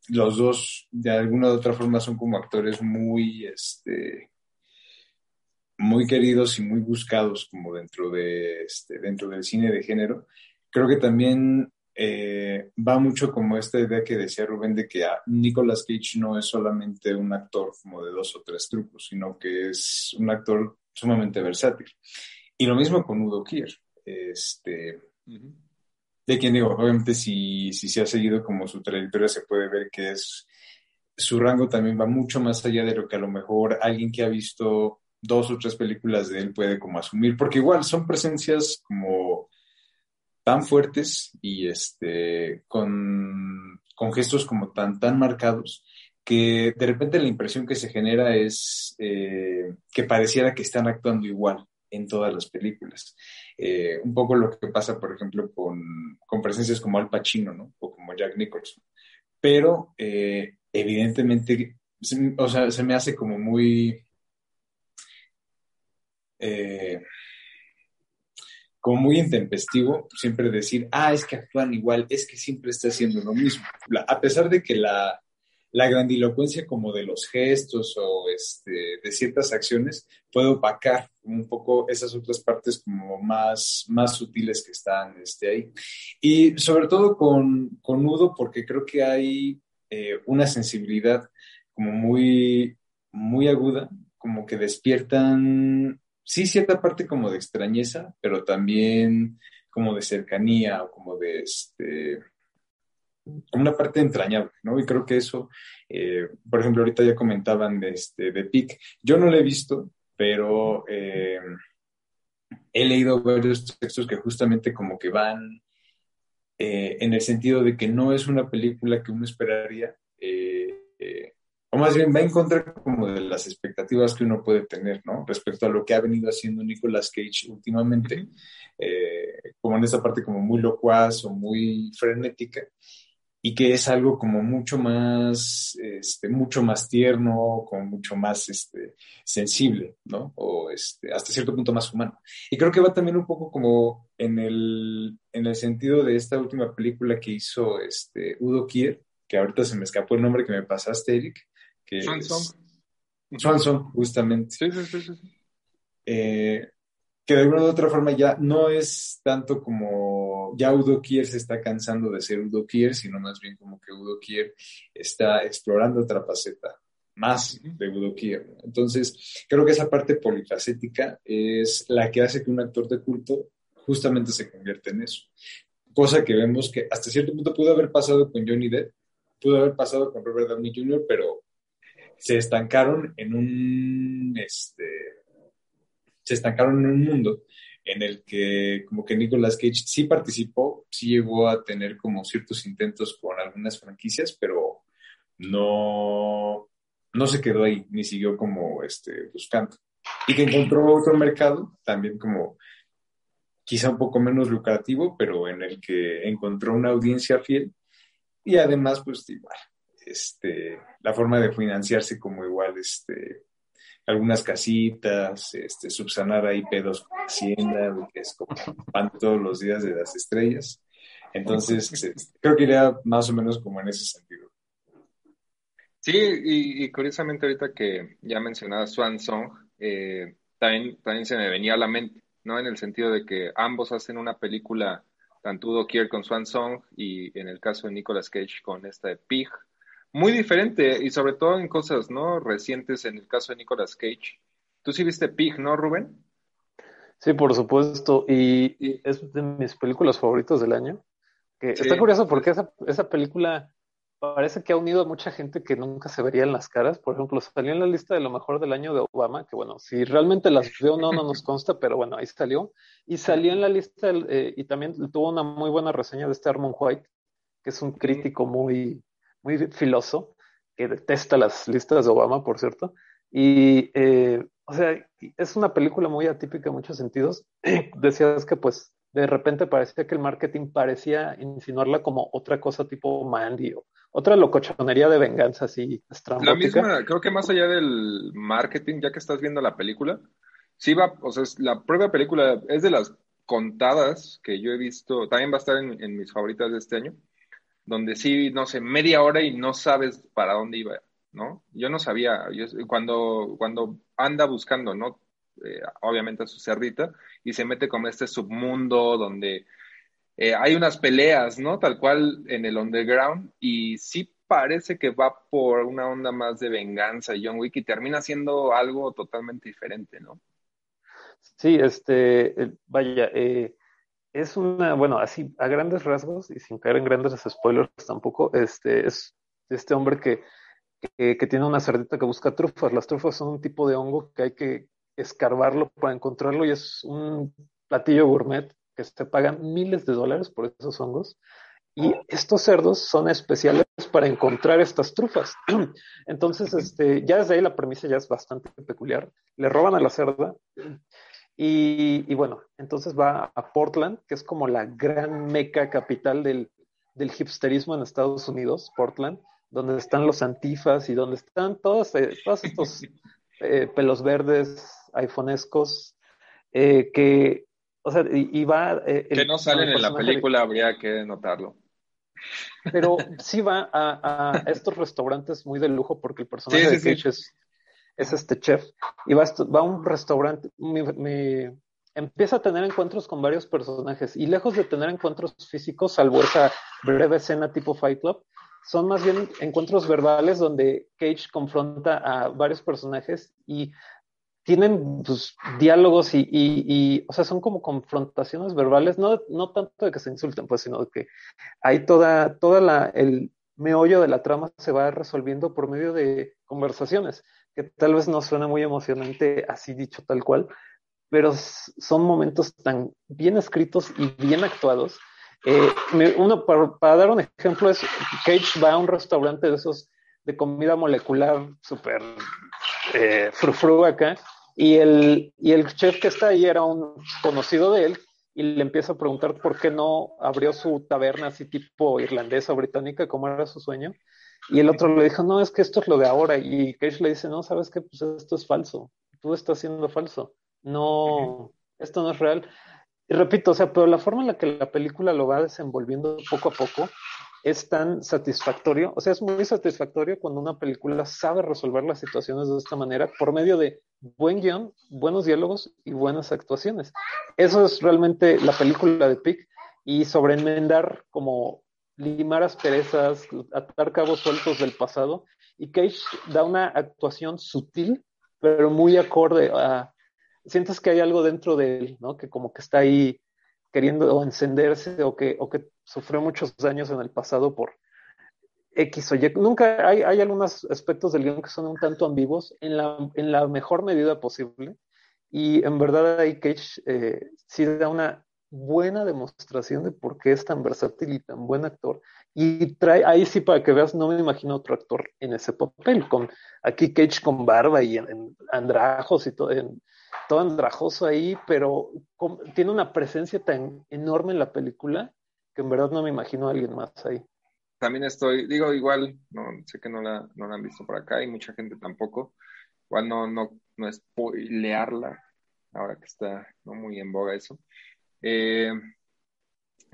los dos de alguna u otra forma son como actores muy, este, muy queridos y muy buscados como dentro, de, este, dentro del cine de género, creo que también eh, va mucho como esta idea que decía Rubén de que Nicolas Cage no es solamente un actor como de dos o tres trucos, sino que es un actor sumamente versátil. Y lo mismo con Udo Kier. Este, de quien digo, obviamente si, si se ha seguido como su trayectoria se puede ver que es su rango también va mucho más allá de lo que a lo mejor alguien que ha visto dos o tres películas de él puede como asumir, porque igual son presencias como tan fuertes y este con, con gestos como tan tan marcados que de repente la impresión que se genera es eh, que pareciera que están actuando igual en todas las películas. Eh, un poco lo que pasa, por ejemplo, con, con, presencias como Al Pacino, ¿no? O como Jack Nicholson. Pero, eh, evidentemente, o sea, se me hace como muy... Eh, como muy intempestivo siempre decir, ah, es que actúan igual, es que siempre está haciendo lo mismo. a pesar de que la, la grandilocuencia como de los gestos o este, de ciertas acciones puede opacar un poco esas otras partes como más, más sutiles que están este, ahí. Y sobre todo con, con Udo, porque creo que hay eh, una sensibilidad como muy, muy aguda, como que despiertan, sí, cierta parte como de extrañeza, pero también como de cercanía o como de este una parte entrañable, ¿no? Y creo que eso, eh, por ejemplo, ahorita ya comentaban de, este, de PIC. Yo no lo he visto, pero eh, he leído varios textos que justamente como que van eh, en el sentido de que no es una película que uno esperaría, o más bien va en contra como de las expectativas que uno puede tener, ¿no? Respecto a lo que ha venido haciendo Nicolas Cage últimamente, como en esa parte como muy locuaz o muy frenética, y que es algo como mucho más, este, mucho más tierno, como mucho más este, sensible, ¿no? O este, hasta cierto punto más humano. Y creo que va también un poco como en el, en el sentido de esta última película que hizo este, Udo Kier, que ahorita se me escapó el nombre que me pasaste, Eric. Que Swanson. Swanson, justamente. Sí, sí, sí. sí. Eh, que de alguna u otra forma ya no es tanto como ya Udo Kier se está cansando de ser Udo Kier, sino más bien como que Udo Kier está explorando otra faceta más de Udo Kier. Entonces, creo que esa parte polifacética es la que hace que un actor de culto justamente se convierta en eso. Cosa que vemos que hasta cierto punto pudo haber pasado con Johnny Depp, pudo haber pasado con Robert Downey Jr., pero se estancaron en un, este, se estancaron en un mundo en el que como que Nicolas Cage sí participó, sí llegó a tener como ciertos intentos con algunas franquicias, pero no, no se quedó ahí, ni siguió como este, buscando. Y que encontró otro mercado, también como quizá un poco menos lucrativo, pero en el que encontró una audiencia fiel y además, pues igual, este, la forma de financiarse como igual, este, algunas casitas, este, subsanar ahí pedos con Hacienda, que es como van todos los días de las estrellas. Entonces, este, creo que iría más o menos como en ese sentido. Sí, y, curiosamente ahorita que ya mencionaba Swan Song, eh, también, también se me venía a la mente, ¿no? En el sentido de que ambos hacen una película tanto Udo Kier con Swan Song y en el caso de Nicolas Cage con esta de Pig. Muy diferente y sobre todo en cosas, ¿no? Recientes en el caso de Nicolas Cage. Tú sí viste Pig, ¿no, Rubén? Sí, por supuesto. Y, es de mis películas favoritas del año. Que Está curioso porque esa, esa película parece que ha unido a mucha gente que nunca se vería en las caras. Por ejemplo, salió en la lista de lo mejor del año de Obama, que bueno, si realmente las veo no, no nos consta, pero bueno, ahí salió. Y salió en la lista eh, y también tuvo una muy buena reseña de este Armond White, que es un crítico muy, muy filoso, que detesta las listas de Obama, por cierto. Y, eh, o sea, es una película muy atípica en muchos sentidos. Decías que pues de repente parecía que el marketing parecía insinuarla como otra cosa tipo Mandy o otra locochonería de venganza así estrambótica. La misma, creo que más allá del marketing, ya que estás viendo la película, sí va, o sea, la propia película es de las contadas que yo he visto, también va a estar en, mis favoritas de este año, donde sí, no sé, media hora y no sabes para dónde iba, ¿no? Yo no sabía, cuando, cuando anda buscando, ¿no? Eh, obviamente a su cerdita, y se mete como este submundo donde eh, hay unas peleas, ¿no? Tal cual en el underground y sí parece que va por una onda más de venganza John Wick y termina siendo algo totalmente diferente, ¿no? Sí, este, vaya, eh, es una, bueno, así a grandes rasgos y sin caer en grandes spoilers tampoco, este, es este hombre que, que, tiene una cerdita que busca trufas. Las trufas son un tipo de hongo que hay que escarbarlo para encontrarlo y es un platillo gourmet que se pagan miles de dólares por esos hongos. Y estos cerdos son especiales para encontrar estas trufas. Entonces, este, ya desde ahí la premisa ya es bastante peculiar. Le roban a la cerda y, bueno, entonces va a Portland, que es como la gran meca capital del, del hipsterismo en Estados Unidos, Portland, donde están los antifas y donde están todos, eh, todos estos eh, pelos verdes, iPhonescos, eh, que o sea, y, va... Eh, que no salen en la película, habría que notarlo. Pero sí va a, estos restaurantes muy de lujo porque el personaje de Cage es, este chef y va, a un restaurante, me, empieza a tener encuentros con varios personajes y lejos de tener encuentros físicos, salvo esa breve escena tipo Fight Club, son más bien encuentros verbales donde Cage confronta a varios personajes y tienen pues, diálogos y, y, o sea, son como confrontaciones verbales, no, no tanto de que se insulten, pues, sino de que hay toda, toda la, el meollo de la trama se va resolviendo por medio de conversaciones, que tal vez no suena muy emocionante así dicho tal cual, pero son momentos tan bien escritos y bien actuados. Eh, uno, para, dar un ejemplo, es Cage va a un restaurante de esos de comida molecular súper eh, frufru acá, y el, y el chef que está ahí era un conocido de él y le empieza a preguntar por qué no abrió su taberna así tipo irlandesa o británica, como era su sueño. Y el otro le dijo, no, es que esto es lo de ahora. Y Cage le dice, no, sabes qué, pues esto es falso. Tú estás siendo falso. No, esto no es real. Y repito, o sea, pero la forma en la que la película lo va desenvolviendo poco a poco es tan satisfactorio, o sea, es muy satisfactorio cuando una película sabe resolver las situaciones de esta manera por medio de buen guion, buenos diálogos y buenas actuaciones. Eso es realmente la película de Pick y sobre enmendar como limar asperezas, atar cabos sueltos del pasado y Cage da una actuación sutil pero muy acorde a sientes que hay algo dentro de él, ¿no? Que como que está ahí queriendo encenderse o que, o que sufrió muchos daños en el pasado por X o Y. Nunca hay, hay algunos aspectos del guion que son un tanto ambiguos en la, en la mejor medida posible. Y en verdad ahí Cage eh, sí da una buena demostración de por qué es tan versátil y tan buen actor. Y trae, ahí sí para que veas, no me imagino otro actor en ese papel, con aquí Cage con barba y en, andrajos y todo, todo andrajoso ahí, pero tiene una presencia tan enorme en la película que en verdad no me imagino a alguien más ahí. También estoy, digo, igual, no, sé que no la, no la han visto por acá y mucha gente tampoco. Igual no, no, no spoilearla, ahora que está muy en boga eso. Eh,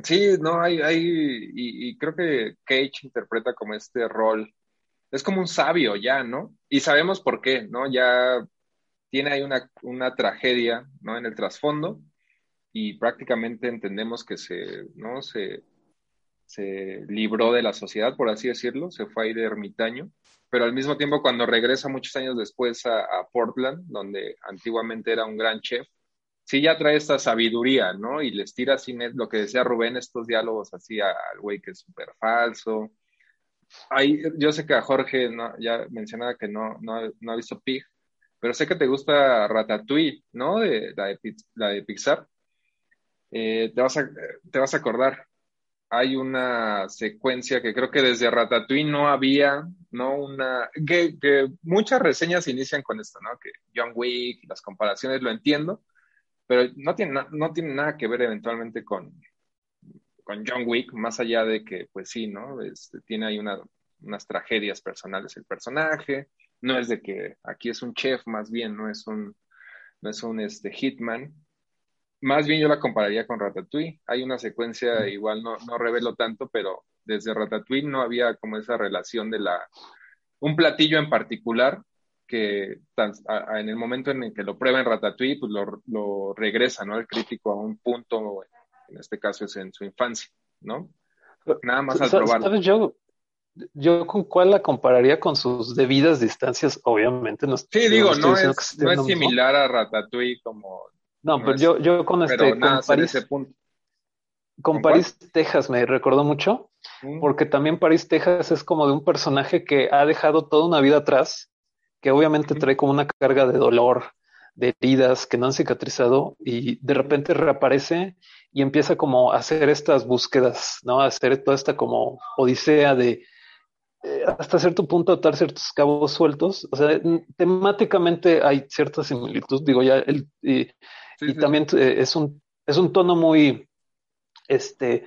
sí, no, hay, hay, y, y creo que Cage interpreta como este rol es como un sabio ya, ¿no? Y sabemos por qué, ¿no? Ya tiene ahí una, una tragedia, ¿no? En el trasfondo y prácticamente entendemos que se, ¿no? Se, se libró de la sociedad, por así decirlo, se fue ahí de ermitaño, pero al mismo tiempo cuando regresa muchos años después a, Portland, donde antiguamente era un gran chef, sí ya trae esta sabiduría, ¿no? Y les tira así lo que decía Rubén, estos diálogos así al güey que es súper falso. Ahí, yo sé que a Jorge ya mencionaba que no, no, no, ha visto Pig, pero sé que te gusta Ratatouille, ¿no? De, la, de, la de Pixar. Eh, te, vas a, te vas a acordar hay una secuencia que creo que desde Ratatouille no había, ¿no? Una, que, muchas reseñas inician con esto, ¿no? Que John Wick, las comparaciones, lo entiendo, pero no tiene, no tiene nada que ver eventualmente con, con John Wick, más allá de que, pues sí, ¿no? Este, tiene ahí unas tragedias personales el personaje, no es de que aquí es un chef, más bien, no es un, no es un este, hitman, más bien yo la compararía con Ratatouille. Hay una secuencia, igual no, no revelo tanto, pero desde Ratatouille no había como esa relación de la... Un platillo en particular que en el momento en el que lo prueba en Ratatouille, pues lo, regresa, ¿no? El crítico a un punto, en este caso es en su infancia, ¿no? Nada más al probarlo. Yo, yo con cuál la compararía con sus debidas distancias, obviamente. No, sí, digo, no, es, no es similar a Ratatouille como no, pero yo, yo con este, con París, con París, Texas me recordó mucho, mm. porque también París, Texas es como de un personaje que ha dejado toda una vida atrás, que obviamente trae como una carga de dolor, de heridas que no han cicatrizado y de repente reaparece y empieza como a hacer estas búsquedas, ¿no? A hacer toda esta como odisea de eh, hasta cierto punto atar ciertos cabos sueltos. O sea, temáticamente hay cierta similitud. Digo, ya el, y también eh, es, un, es un tono muy, este,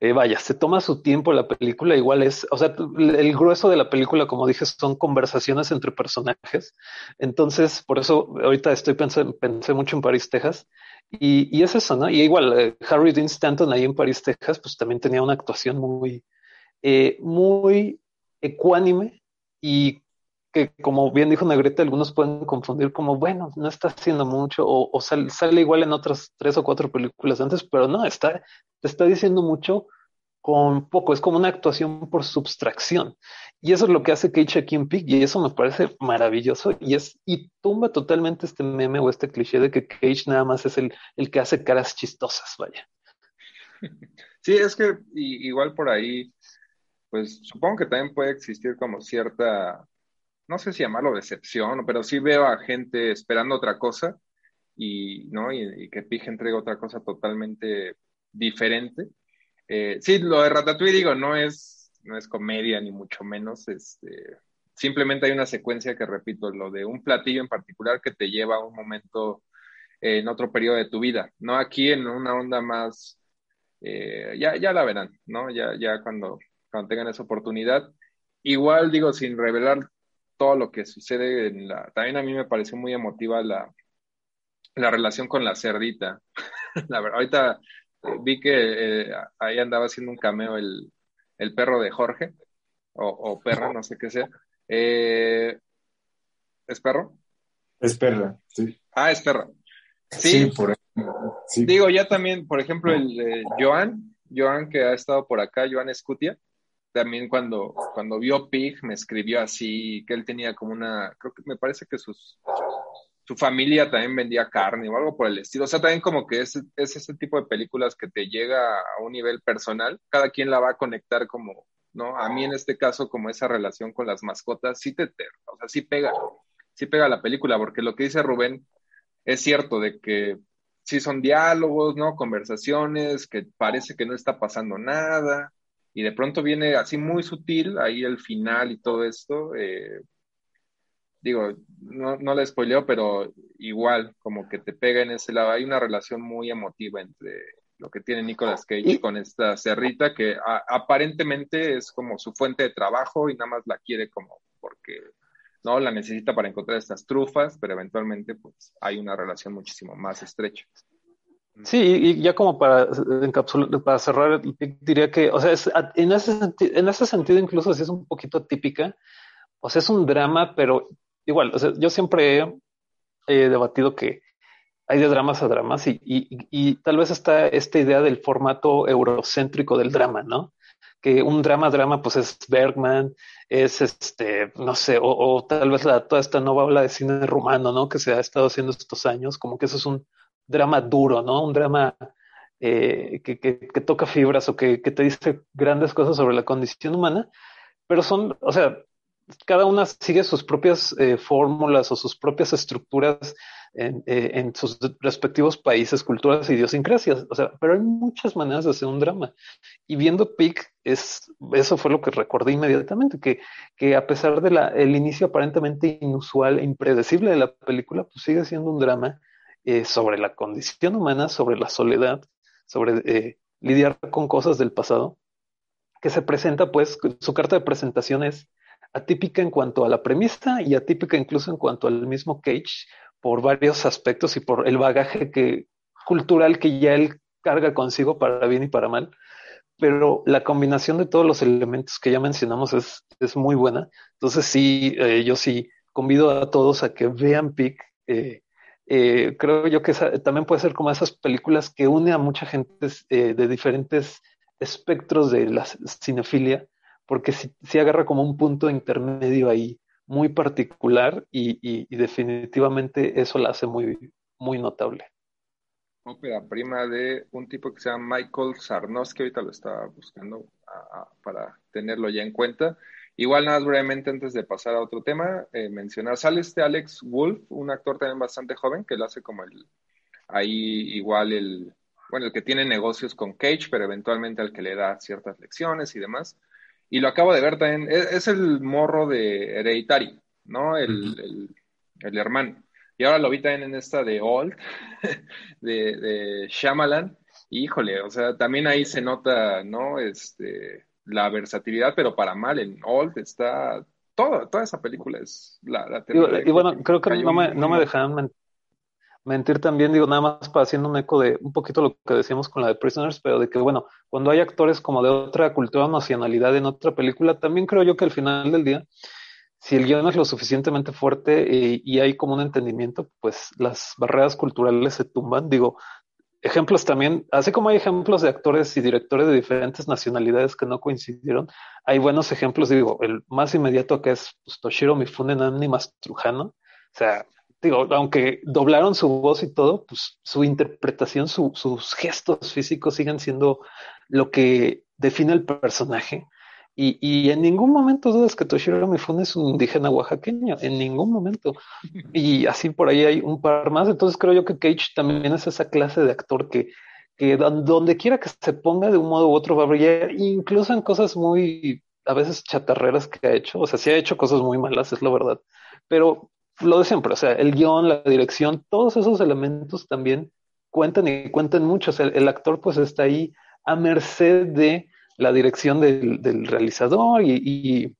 eh, vaya, se toma su tiempo la película, igual es, o sea, el grueso de la película, como dije, son conversaciones entre personajes. Entonces, por eso ahorita estoy pensando, pensé mucho en París, Texas. Y, y es eso, ¿no? Y igual, eh, Harry Dean Stanton ahí en París, Texas, pues también tenía una actuación muy, muy ecuánime y que como bien dijo Negrete, algunos pueden confundir como, bueno, no está haciendo mucho o, sale, igual en otras tres o cuatro películas antes, pero no, está, está diciendo mucho con poco, es como una actuación por subtracción. Y eso es lo que hace Cage aquí en Pig y eso me parece maravilloso y es y tumba totalmente este meme o este cliché de que Cage nada más es el, el que hace caras chistosas, vaya. Sí, es que igual por ahí, pues supongo que también puede existir como cierta no sé si llamarlo decepción, pero sí veo a gente esperando otra cosa y, ¿no? y, que Pig entrega otra cosa totalmente diferente. Eh, sí, lo de Ratatouille, digo, no es, no es comedia ni mucho menos, este, simplemente hay una secuencia que repito, lo de un platillo en particular que te lleva a un momento en otro periodo de tu vida, no aquí en una onda más, eh, ya, ya la verán, ¿no? Ya, ya cuando, cuando tengan esa oportunidad. Igual digo, sin revelar todo lo que sucede en la... También a mí me pareció muy emotiva la, la relación con la cerdita. la verdad, ahorita eh, vi que eh, ahí andaba haciendo un cameo el, el perro de Jorge, o, o, perra, no sé qué sea. Eh, ¿Es perro? Es perra, sí. Ah, es perra. Sí, por sí. Digo, ya también, por ejemplo, el Joan, Joan que ha estado por acá, Joan Escutia, también cuando, cuando vio Pig me escribió así, que él tenía como una, creo que me parece que sus, su familia también vendía carne o algo por el estilo. O sea, también como que es, es ese tipo de películas que te llega a un nivel personal, cada quien la va a conectar como, ¿no? A mí en este caso, como esa relación con las mascotas, sí te, o sea, sí pega, sí pega la película, porque lo que dice Rubén es cierto de que sí son diálogos, ¿no? Conversaciones, que parece que no está pasando nada, y de pronto viene así muy sutil ahí el final y todo esto. Eh, digo, no, no le spoileo, pero igual, como que te pega en ese lado. Hay una relación muy emotiva entre lo que tiene Nicolas Cage con esta cerrita que aparentemente es como su fuente de trabajo y nada más la quiere como porque no la necesita para encontrar estas trufas, pero eventualmente pues hay una relación muchísimo más estrecha. Sí, y ya como para encapsular, para cerrar, diría que, o sea, en, ese en ese sentido incluso si es un poquito típica, o sea, es un drama, pero igual, o sea, yo siempre he, debatido que hay de dramas a dramas y, y, tal vez está esta idea del formato eurocéntrico del drama, ¿no? Que un drama, drama, pues es Bergman, es este, no sé, o, tal vez la, toda esta nueva ola de cine rumano, ¿no? Que se ha estado haciendo estos años, como que eso es un drama duro, ¿no? Un drama eh, que, que, que, toca fibras o que, que te dice grandes cosas sobre la condición humana, pero son, o sea, cada una sigue sus propias eh, fórmulas o sus propias estructuras en, eh, en, sus respectivos países, culturas idiosincrasias. O sea, pero hay muchas maneras de hacer un drama. Y viendo Pick, es, eso fue lo que recordé inmediatamente, que, que a pesar del el inicio aparentemente inusual e impredecible de la película, pues sigue siendo un drama eh, sobre la condición humana, sobre la soledad, sobre lidiar con cosas del pasado, que se presenta, pues, su carta de presentación es atípica en cuanto a la premisa y atípica incluso en cuanto al mismo Cage por varios aspectos y por el bagaje cultural que ya él carga consigo para bien y para mal. Pero la combinación de todos los elementos que ya mencionamos es, es muy buena. Entonces sí, eh, yo sí convido a todos a que vean Pick. Eh, eh, creo yo que también puede ser como esas películas que une a mucha gente de diferentes espectros de la cinefilia porque si agarra como un punto intermedio ahí muy particular y, definitivamente eso la hace muy, muy notable. Ópera prima de un tipo que se llama Michael Sarnowski, ahorita lo estaba buscando para tenerlo ya en cuenta. Igual nada brevemente antes de pasar a otro tema, eh, mencionar, sale este Alex Wolf, un actor también bastante joven, que lo hace como el, ahí igual el, bueno, el que tiene negocios con Cage, pero eventualmente al que le da ciertas lecciones y demás. Y lo acabo de ver también, es, el morro de Hereditary, ¿no? El, el, hermano. Y ahora lo vi también en esta de Old, de, de Shyamalan. Híjole, o sea, también ahí se nota, ¿no? Este, la versatilidad, pero para mal, en Old está todo, toda esa película es la, la y, y, bueno, creo que no me, no me dejan mentir también, digo, nada más para haciendo un eco de un poquito lo que decíamos con la de Prisoners, pero de que, bueno, cuando hay actores como de otra cultura o nacionalidad en otra película, también creo yo que al final del día, si el guion es lo suficientemente fuerte y, y hay como un entendimiento, pues las barreras culturales se tumban. Digo, ejemplos también, así como hay ejemplos de actores y directores de diferentes nacionalidades que no coincidieron, hay buenos ejemplos, digo, el más inmediato que es pues, Toshiro Mifune Nani Mastrujano, o sea, digo, aunque doblaron su voz y todo, pues su interpretación, sus gestos físicos siguen siendo lo que define el personaje. Y, y, en ningún momento dudas que Toshiro Mifune es un indígena oaxaqueño, en ningún momento. Y así por ahí hay un par más. Entonces creo yo que Cage también es esa clase de actor que, que donde quiera que se ponga de un modo u otro va a brillar, incluso en cosas muy, a veces chatarreras que ha hecho. O sea, sí ha hecho cosas muy malas, es la verdad. Pero lo de siempre, o sea, el guion, la dirección, todos esos elementos también cuentan y cuentan mucho. O sea, el, actor pues está ahí a merced de la dirección del, del realizador y, y,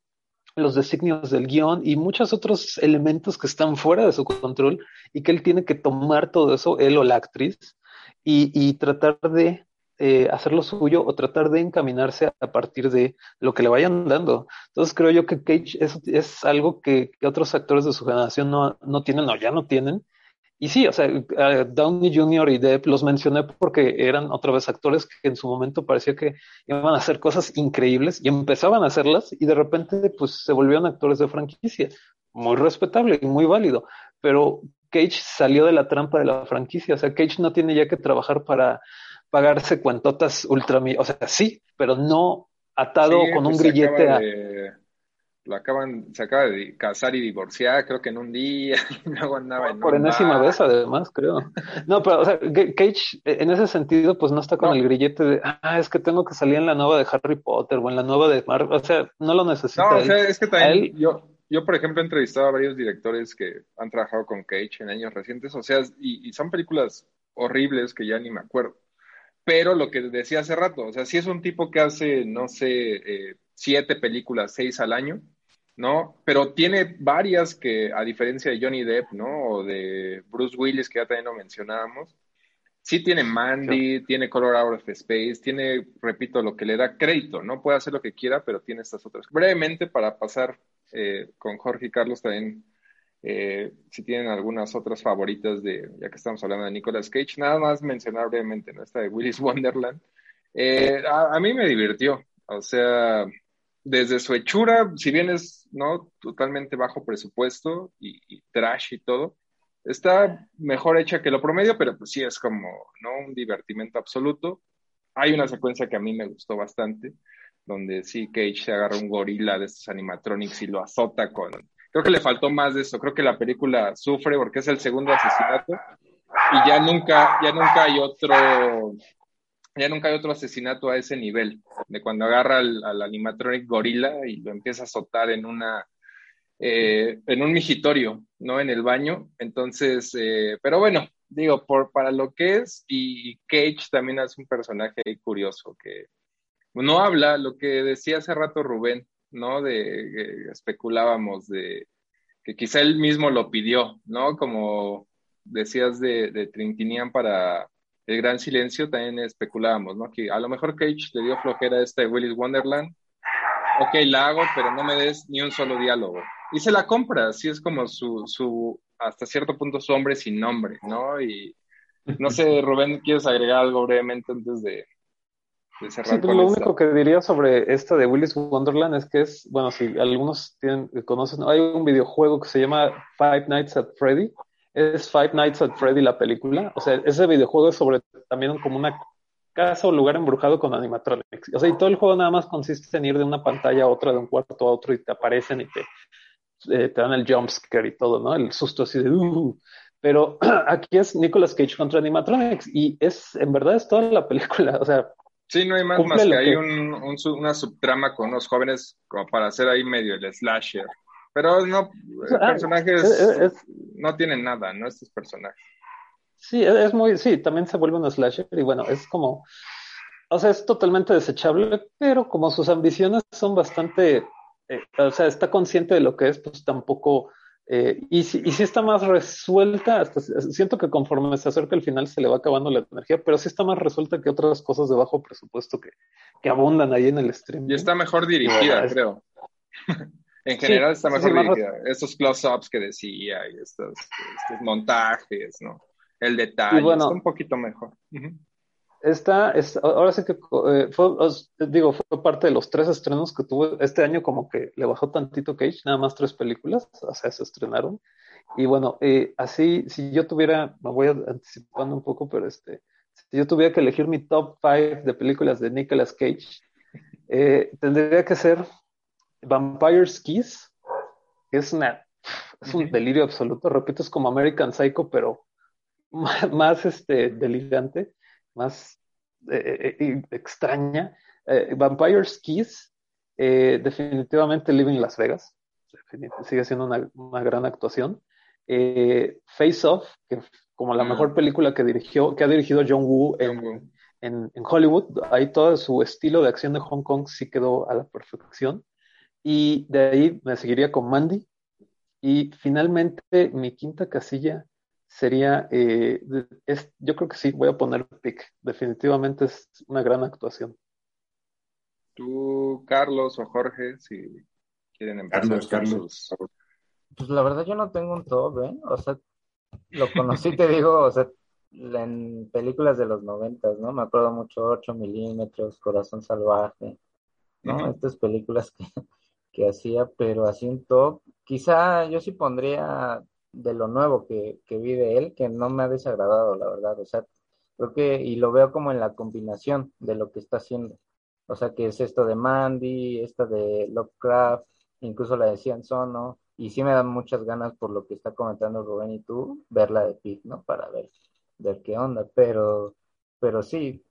los designios del guion y muchos otros elementos que están fuera de su control y que él tiene que tomar todo eso, él o la actriz, y, tratar de eh, hacer lo suyo o tratar de encaminarse a partir de lo que le vayan dando. Entonces creo yo que Cage es, es algo que, otros actores de su generación no, no tienen o ya no tienen. Y sí, o sea, Downey Jr. y Depp los mencioné porque eran otra vez actores que en su momento parecía que iban a hacer cosas increíbles y empezaban a hacerlas y de repente pues se volvieron actores de franquicia. Muy respetable y muy válido. Pero Cage salió de la trampa de la franquicia. O sea, Cage no tiene ya que trabajar para pagarse cuentotas ultra, o sea, sí, pero no atado con un pues, grillete a... lo acaban, se acaba de casar y divorciar, creo que en un día, y luego andaba en Por enésima vez, además, creo. No, pero, o sea, Cage, en ese sentido, pues no está con el grillete de, ah, es que tengo que salir en la nueva de Harry Potter o en la nueva de Marvel, o sea, no lo necesita. No, o sea, es que también, yo, yo, por ejemplo, he entrevistado a varios directores que han trabajado con Cage en años recientes, o sea, y, y son películas horribles que ya ni me acuerdo pero lo que decía hace rato, o sea, si es un tipo que hace, no sé, eh, siete películas, seis al año, ¿no? Pero tiene varias que, a diferencia de Johnny Depp, ¿no? O de Bruce Willis, que ya también lo mencionábamos, sí tiene Mandy, tiene Color Out of Space, tiene, repito, lo que le da crédito, ¿no? Puede hacer lo que quiera, pero tiene estas otras. Brevemente, para pasar eh, con Jorge y Carlos también Eh, si tienen algunas otras favoritas de, ya que estamos hablando de Nicolas Cage, nada más mencionar brevemente, ¿no? Esta de Willis Wonderland. Eh, a, mí me divirtió, o sea, desde su hechura, si bien es, ¿no? Totalmente bajo presupuesto y, trash y todo, está mejor hecha que lo promedio, pero pues sí es como, ¿no? Un divertimento absoluto. Hay una secuencia que a mí me gustó bastante, donde sí Cage se agarra un gorila de estos animatronics y lo azota con... Creo que le faltó más de eso, creo que la película sufre porque es el segundo asesinato y ya nunca, ya nunca hay otro, ya nunca hay otro asesinato a ese nivel, de cuando agarra al, al animatronic gorila y lo empieza a azotar en una eh, en un migitorio, ¿no? En el baño. Entonces, eh, pero bueno, digo, por, para lo que es, y Cage también es un personaje curioso que no habla, lo que decía hace rato Rubén, ¿no? De especulábamos de que quizá él mismo lo pidió, ¿no? Como decías de, de Trintinian para El Gran Silencio, también especulábamos, ¿no? Que a lo mejor Cage le dio flojera a este Willis Wonderland. Ok, la hago, pero no me des ni un solo diálogo y se la compra, así es como su, su, hasta cierto punto su hombre sin nombre, ¿no? Y no sé, Rubén, ¿quieres agregar algo brevemente antes de, cerrar? Sí, lo único que diría sobre esta de Willis Wonderland es que es, bueno, si algunos tienen, conocen, hay un videojuego que se llama Five Nights at Freddy, es Five Nights at Freddy la película, o sea, ese videojuego es sobre también como una casa o lugar embrujado con animatronics. O sea, y todo el juego nada más consiste en ir de una pantalla a otra, de un cuarto a otro, y te aparecen y te eh, te dan el jumpscare y todo, ¿no? El susto así de... Uh". Pero aquí es Nicolas Cage contra animatronics y es, en verdad, es toda la película, o sea... Sí, no hay más, más que, hay un, una subtrama con los jóvenes como para hacer ahí medio el slasher. Pero no, ah, personajes no tienen nada, ¿no? Estos personajes. Sí, es muy, sí, también se vuelve un slasher y bueno, es como, o sea, es totalmente desechable, pero como sus ambiciones son bastante eh, o sea, está consciente de lo que es, pues tampoco, eh, y, si, y si está más resuelta, hasta siento que conforme se acerca el final se le va acabando la energía, pero sí está más resuelta que otras cosas de bajo presupuesto que, que abundan ahí en el stream. Y está mejor dirigida, creo. En general está mejor dirigida. Estos close-ups que decía y estos, estos, montajes, ¿no? El detalle está un poquito mejor. Esta, es, ahora sí que eh, fue, digo, fue parte de los tres estrenos que tuve este año, como que le bajó tantito Cage, nada más tres películas, o sea, se estrenaron. Y bueno, eh, así, si yo tuviera, me voy anticipando un poco, pero este, si yo tuviera que elegir mi top five de películas de Nicolas Cage, eh, tendría que ser Vampire's Kiss, es una, es un delirio absoluto, repito, es como American Psycho, pero más, más este, delirante más eh, eh, extraña. Eh, Vampire's Kiss, definitivamente Living Las Vegas, sigue siendo una, gran actuación. Face Off, que como la mejor película que dirigió, que ha dirigido John Woo en, en, Hollywood, ahí todo su estilo de acción de Hong Kong sí quedó a la perfección. Y de ahí me seguiría con Mandy. Y finalmente mi quinta casilla sería, eh, es, yo creo que sí, voy a poner pick. Definitivamente es una gran actuación. Tú, Carlos o Jorge, si quieren empezar. Carlos, Pues la verdad yo no tengo un top, ¿eh? O sea, lo conocí, te digo, o sea, en películas de los noventas, ¿no? Me acuerdo mucho 8 milímetros, Corazón Salvaje, ¿no? Estas películas que, que hacía, pero así un top. Quizá yo sí pondría de lo nuevo que, que vi de él, que no me ha desagradado, la verdad. O sea, creo que, y lo veo como en la combinación de lo que está haciendo. O sea, que es esto de Mandy, esta de Lovecraft, incluso la de Cian Sono, y sí me dan muchas ganas por lo que está comentando Rubén y tú, verla de Pig, ¿no? Para ver, ver qué onda, pero, pero sí,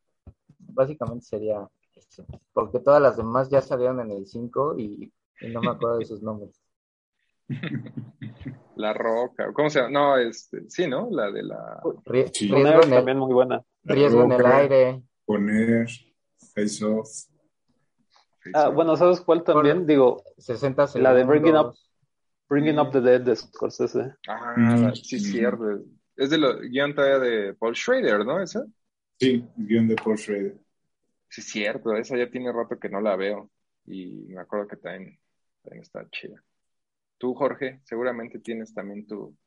básicamente sería eso, porque todas las demás ya salieron en el 5 y no me acuerdo de sus nombres. La Roca, ¿cómo se llama? No, este, sí, ¿no? La de la. Riesgo en el, también muy buena. riesgo en el aire. Poner, Face Off. ah, bueno, ¿sabes cuál también? Digo, 60 la de Bringing Up, Bringing Up the Dead de Scorsese. Ah, mm. sí, cierto. Es de lo guion todavía de Paul Schrader, ¿no? ¿Esa? Sí, guion de Paul Schrader. Sí, cierto. Esa ya tiene rato que no la veo. Y me acuerdo que también está chida. Tú, Jorge, seguramente tienes también tu...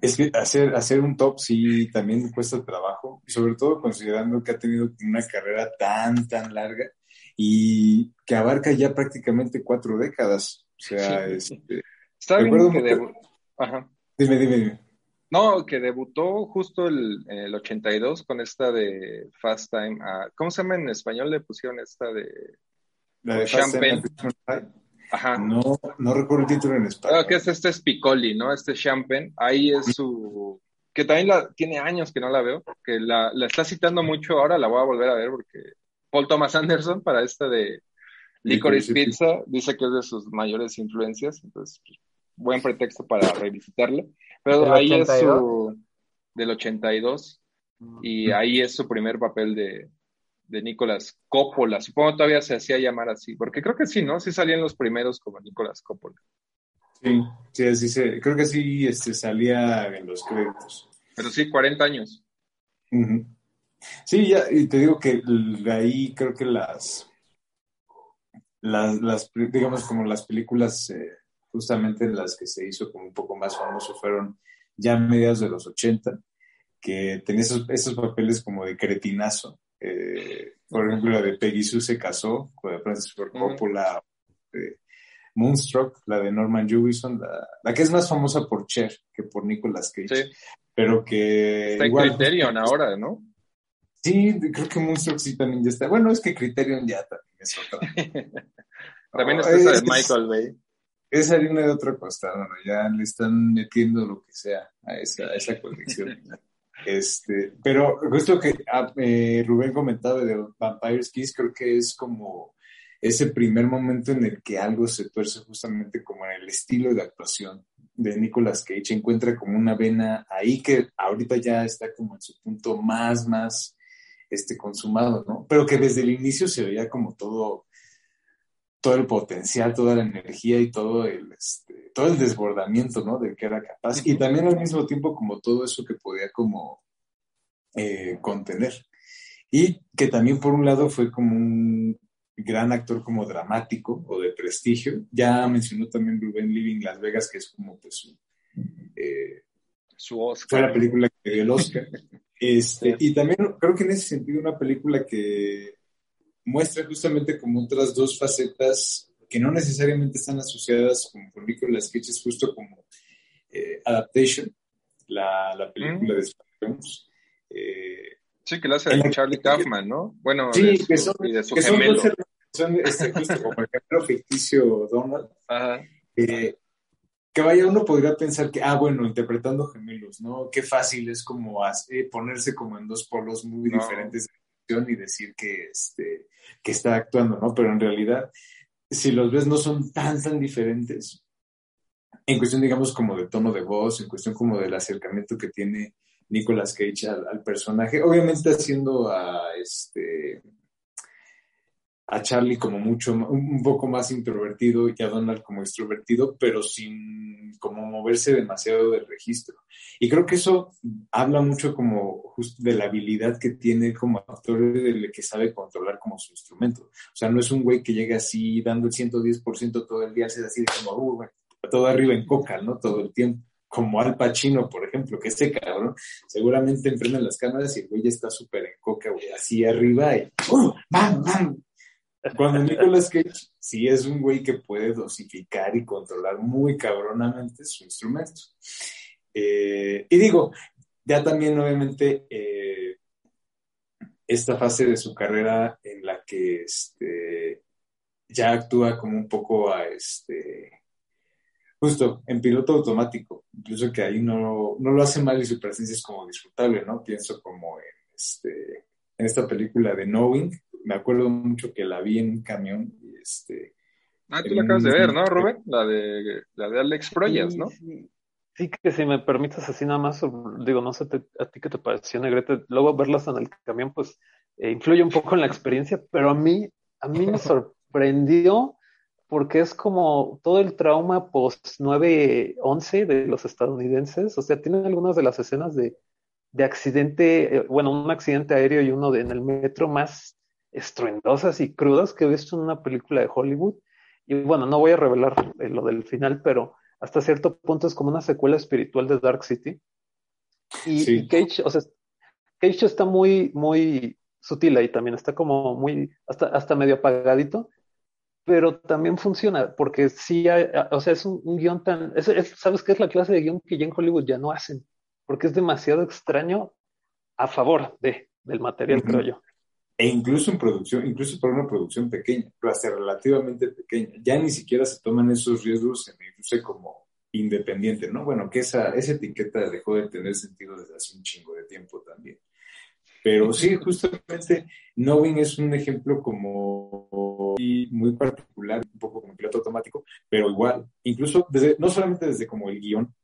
Es que hacer, hacer un top sí también cuesta trabajo, sobre todo considerando que ha tenido una carrera tan, tan larga y que abarca ya prácticamente cuatro décadas. O sea, este, Está bien que Ajá. Dime, dime, dime. No, que debutó justo el, en el 82 con esta de Fast Time. ¿Cómo se llama en español? Le pusieron esta de... La de Champagne. Ajá. No, no recuerdo el título en español. Que es este es Piccoli, ¿no? Este Champagne. Ahí es su... Que también la, tiene años que no la veo, que la, la está citando mucho ahora, la voy a volver a ver porque Paul Thomas Anderson para esta de Licorice Pizza dice que es de sus mayores influencias, entonces pues, buen pretexto para revisitarla. Pero ahí es su del 82 y ahí es su primer papel de, de Nicolás Coppola. Supongo todavía se hacía llamar así, porque creo que sí, ¿no? Sí salían los primeros como Nicolás Coppola. Sí, sí, se, creo que sí este, salía en los créditos. Pero sí, 40 años. Sí, ya, y te digo que ahí creo que las, las, digamos, como las películas eh, justamente las que se hizo como un poco más famoso fueron ya a mediados de los 80, que tenía esos, esos papeles como de cretinazo. Eh, por ejemplo, la de Peggy Sue se casó con Francis Ford Coppola, eh, Moonstruck, la de Norman Jewison, la, que es más famosa por Cher que por Nicolas Cage. Pero que. Está en Criterion ahora, ¿no? Sí, creo que Moonstruck sí también ya está. Bueno, es que Criterion ya también es otra. también está esa de Michael Bay. Es harina de otra costada, ya le están metiendo lo que sea a esa, a esa colección. este, pero justo que ah, eh, Rubén comentaba de Vampire's Kiss, creo que es como ese primer momento en el que algo se tuerce justamente como en el estilo de actuación de Nicolas Cage, encuentra como una vena ahí que ahorita ya está como en su punto más, más este, consumado, ¿no? Pero que desde el inicio se veía como todo, todo el potencial, toda la energía y todo el, este, todo el desbordamiento, ¿no? Del que era capaz. Y también al mismo tiempo como todo eso que podía como eh, contener. Y que también por un lado fue como un gran actor como dramático o de prestigio. Ya mencionó también Rubén Living Las Vegas, que es como pues su, eh, su Oscar. Fue la película que dio el Oscar. Este, y también creo que en ese sentido una película que muestra justamente como otras dos facetas que no necesariamente están asociadas como con Nicolas Cage, es justo como eh, Adaptation, la, la película mm. de Spider eh, Sí, que la hace de Charlie Kaufman, ¿no? Bueno, sí, que son, de su que gemelo. Son, este, justo como el gemelo ficticio Donald. Ajá. Eh, que vaya, uno podría pensar que, ah, bueno, interpretando gemelos, ¿no? Qué fácil es como ponerse como en dos polos muy diferentes y decir que, este, que está actuando, ¿no? Pero en realidad, si los ves, no son tan, tan diferentes. En cuestión, digamos, como de tono de voz, en cuestión como del acercamiento que tiene Nicolas Cage al, al personaje. Obviamente haciendo a este a Charlie como mucho, un poco más introvertido y a Donald como extrovertido, pero sin como moverse demasiado del registro. Y creo que eso habla mucho como de la habilidad que tiene como actor de que sabe controlar como su instrumento. O sea, no es un güey que llega así dando el 110% todo el día, se así como, uh, todo arriba en coca, ¿no? Todo el tiempo. Como Al Pacino, por ejemplo, que ese cabrón seguramente enfrentan las cámaras y el güey ya está súper en coca, güey, así arriba y ¡uh! ¡Bam, bam! Cuando Nicolas Cage sí es un güey que puede dosificar y controlar muy cabronamente su instrumento. Eh, y digo, ya también obviamente eh, esta fase de su carrera en la que este, ya actúa como un poco a este, justo en piloto automático, incluso que ahí no, no lo hace mal y su presencia es como disfrutable, ¿no? Pienso como en, este, en esta película de Knowing, me acuerdo mucho que la vi en un camión y este... Ah, tú la acabas de ver, ¿no, Rubén? La de, la de Alex Proyas, ¿no? Sí, que si me permites así nada más, digo, no sé a ti qué te pareció, Negrete, luego verlas en el camión, pues eh, influye un poco en la experiencia, pero a mí, a mí me sorprendió porque es como todo el trauma post 9-11 de los estadounidenses, o sea, tienen algunas de las escenas de, de accidente, eh, bueno, un accidente aéreo y uno de, en el metro más estruendosas y crudas que he visto en una película de Hollywood. Y bueno, no voy a revelar eh, lo del final, pero hasta cierto punto es como una secuela espiritual de Dark City. Y, Cage, o sea, Cage está muy, muy sutil ahí también, está como muy, hasta, hasta medio apagadito, pero también funciona, porque sí, hay, o sea, es un, guion tan, ¿sabes qué es la clase de guion que ya en Hollywood ya no hacen? Porque es demasiado extraño a favor de, del material, creo yo. E incluso en producción, incluso para una producción pequeña, pero hasta relativamente pequeña, ya ni siquiera se toman esos riesgos en irse como independiente, ¿no? Bueno, que esa, esa etiqueta dejó de tener sentido desde hace un chingo de tiempo también. Pero sí, justamente Knowing es un ejemplo como muy particular, un poco como piloto automático, pero igual, incluso desde, no solamente desde como el guion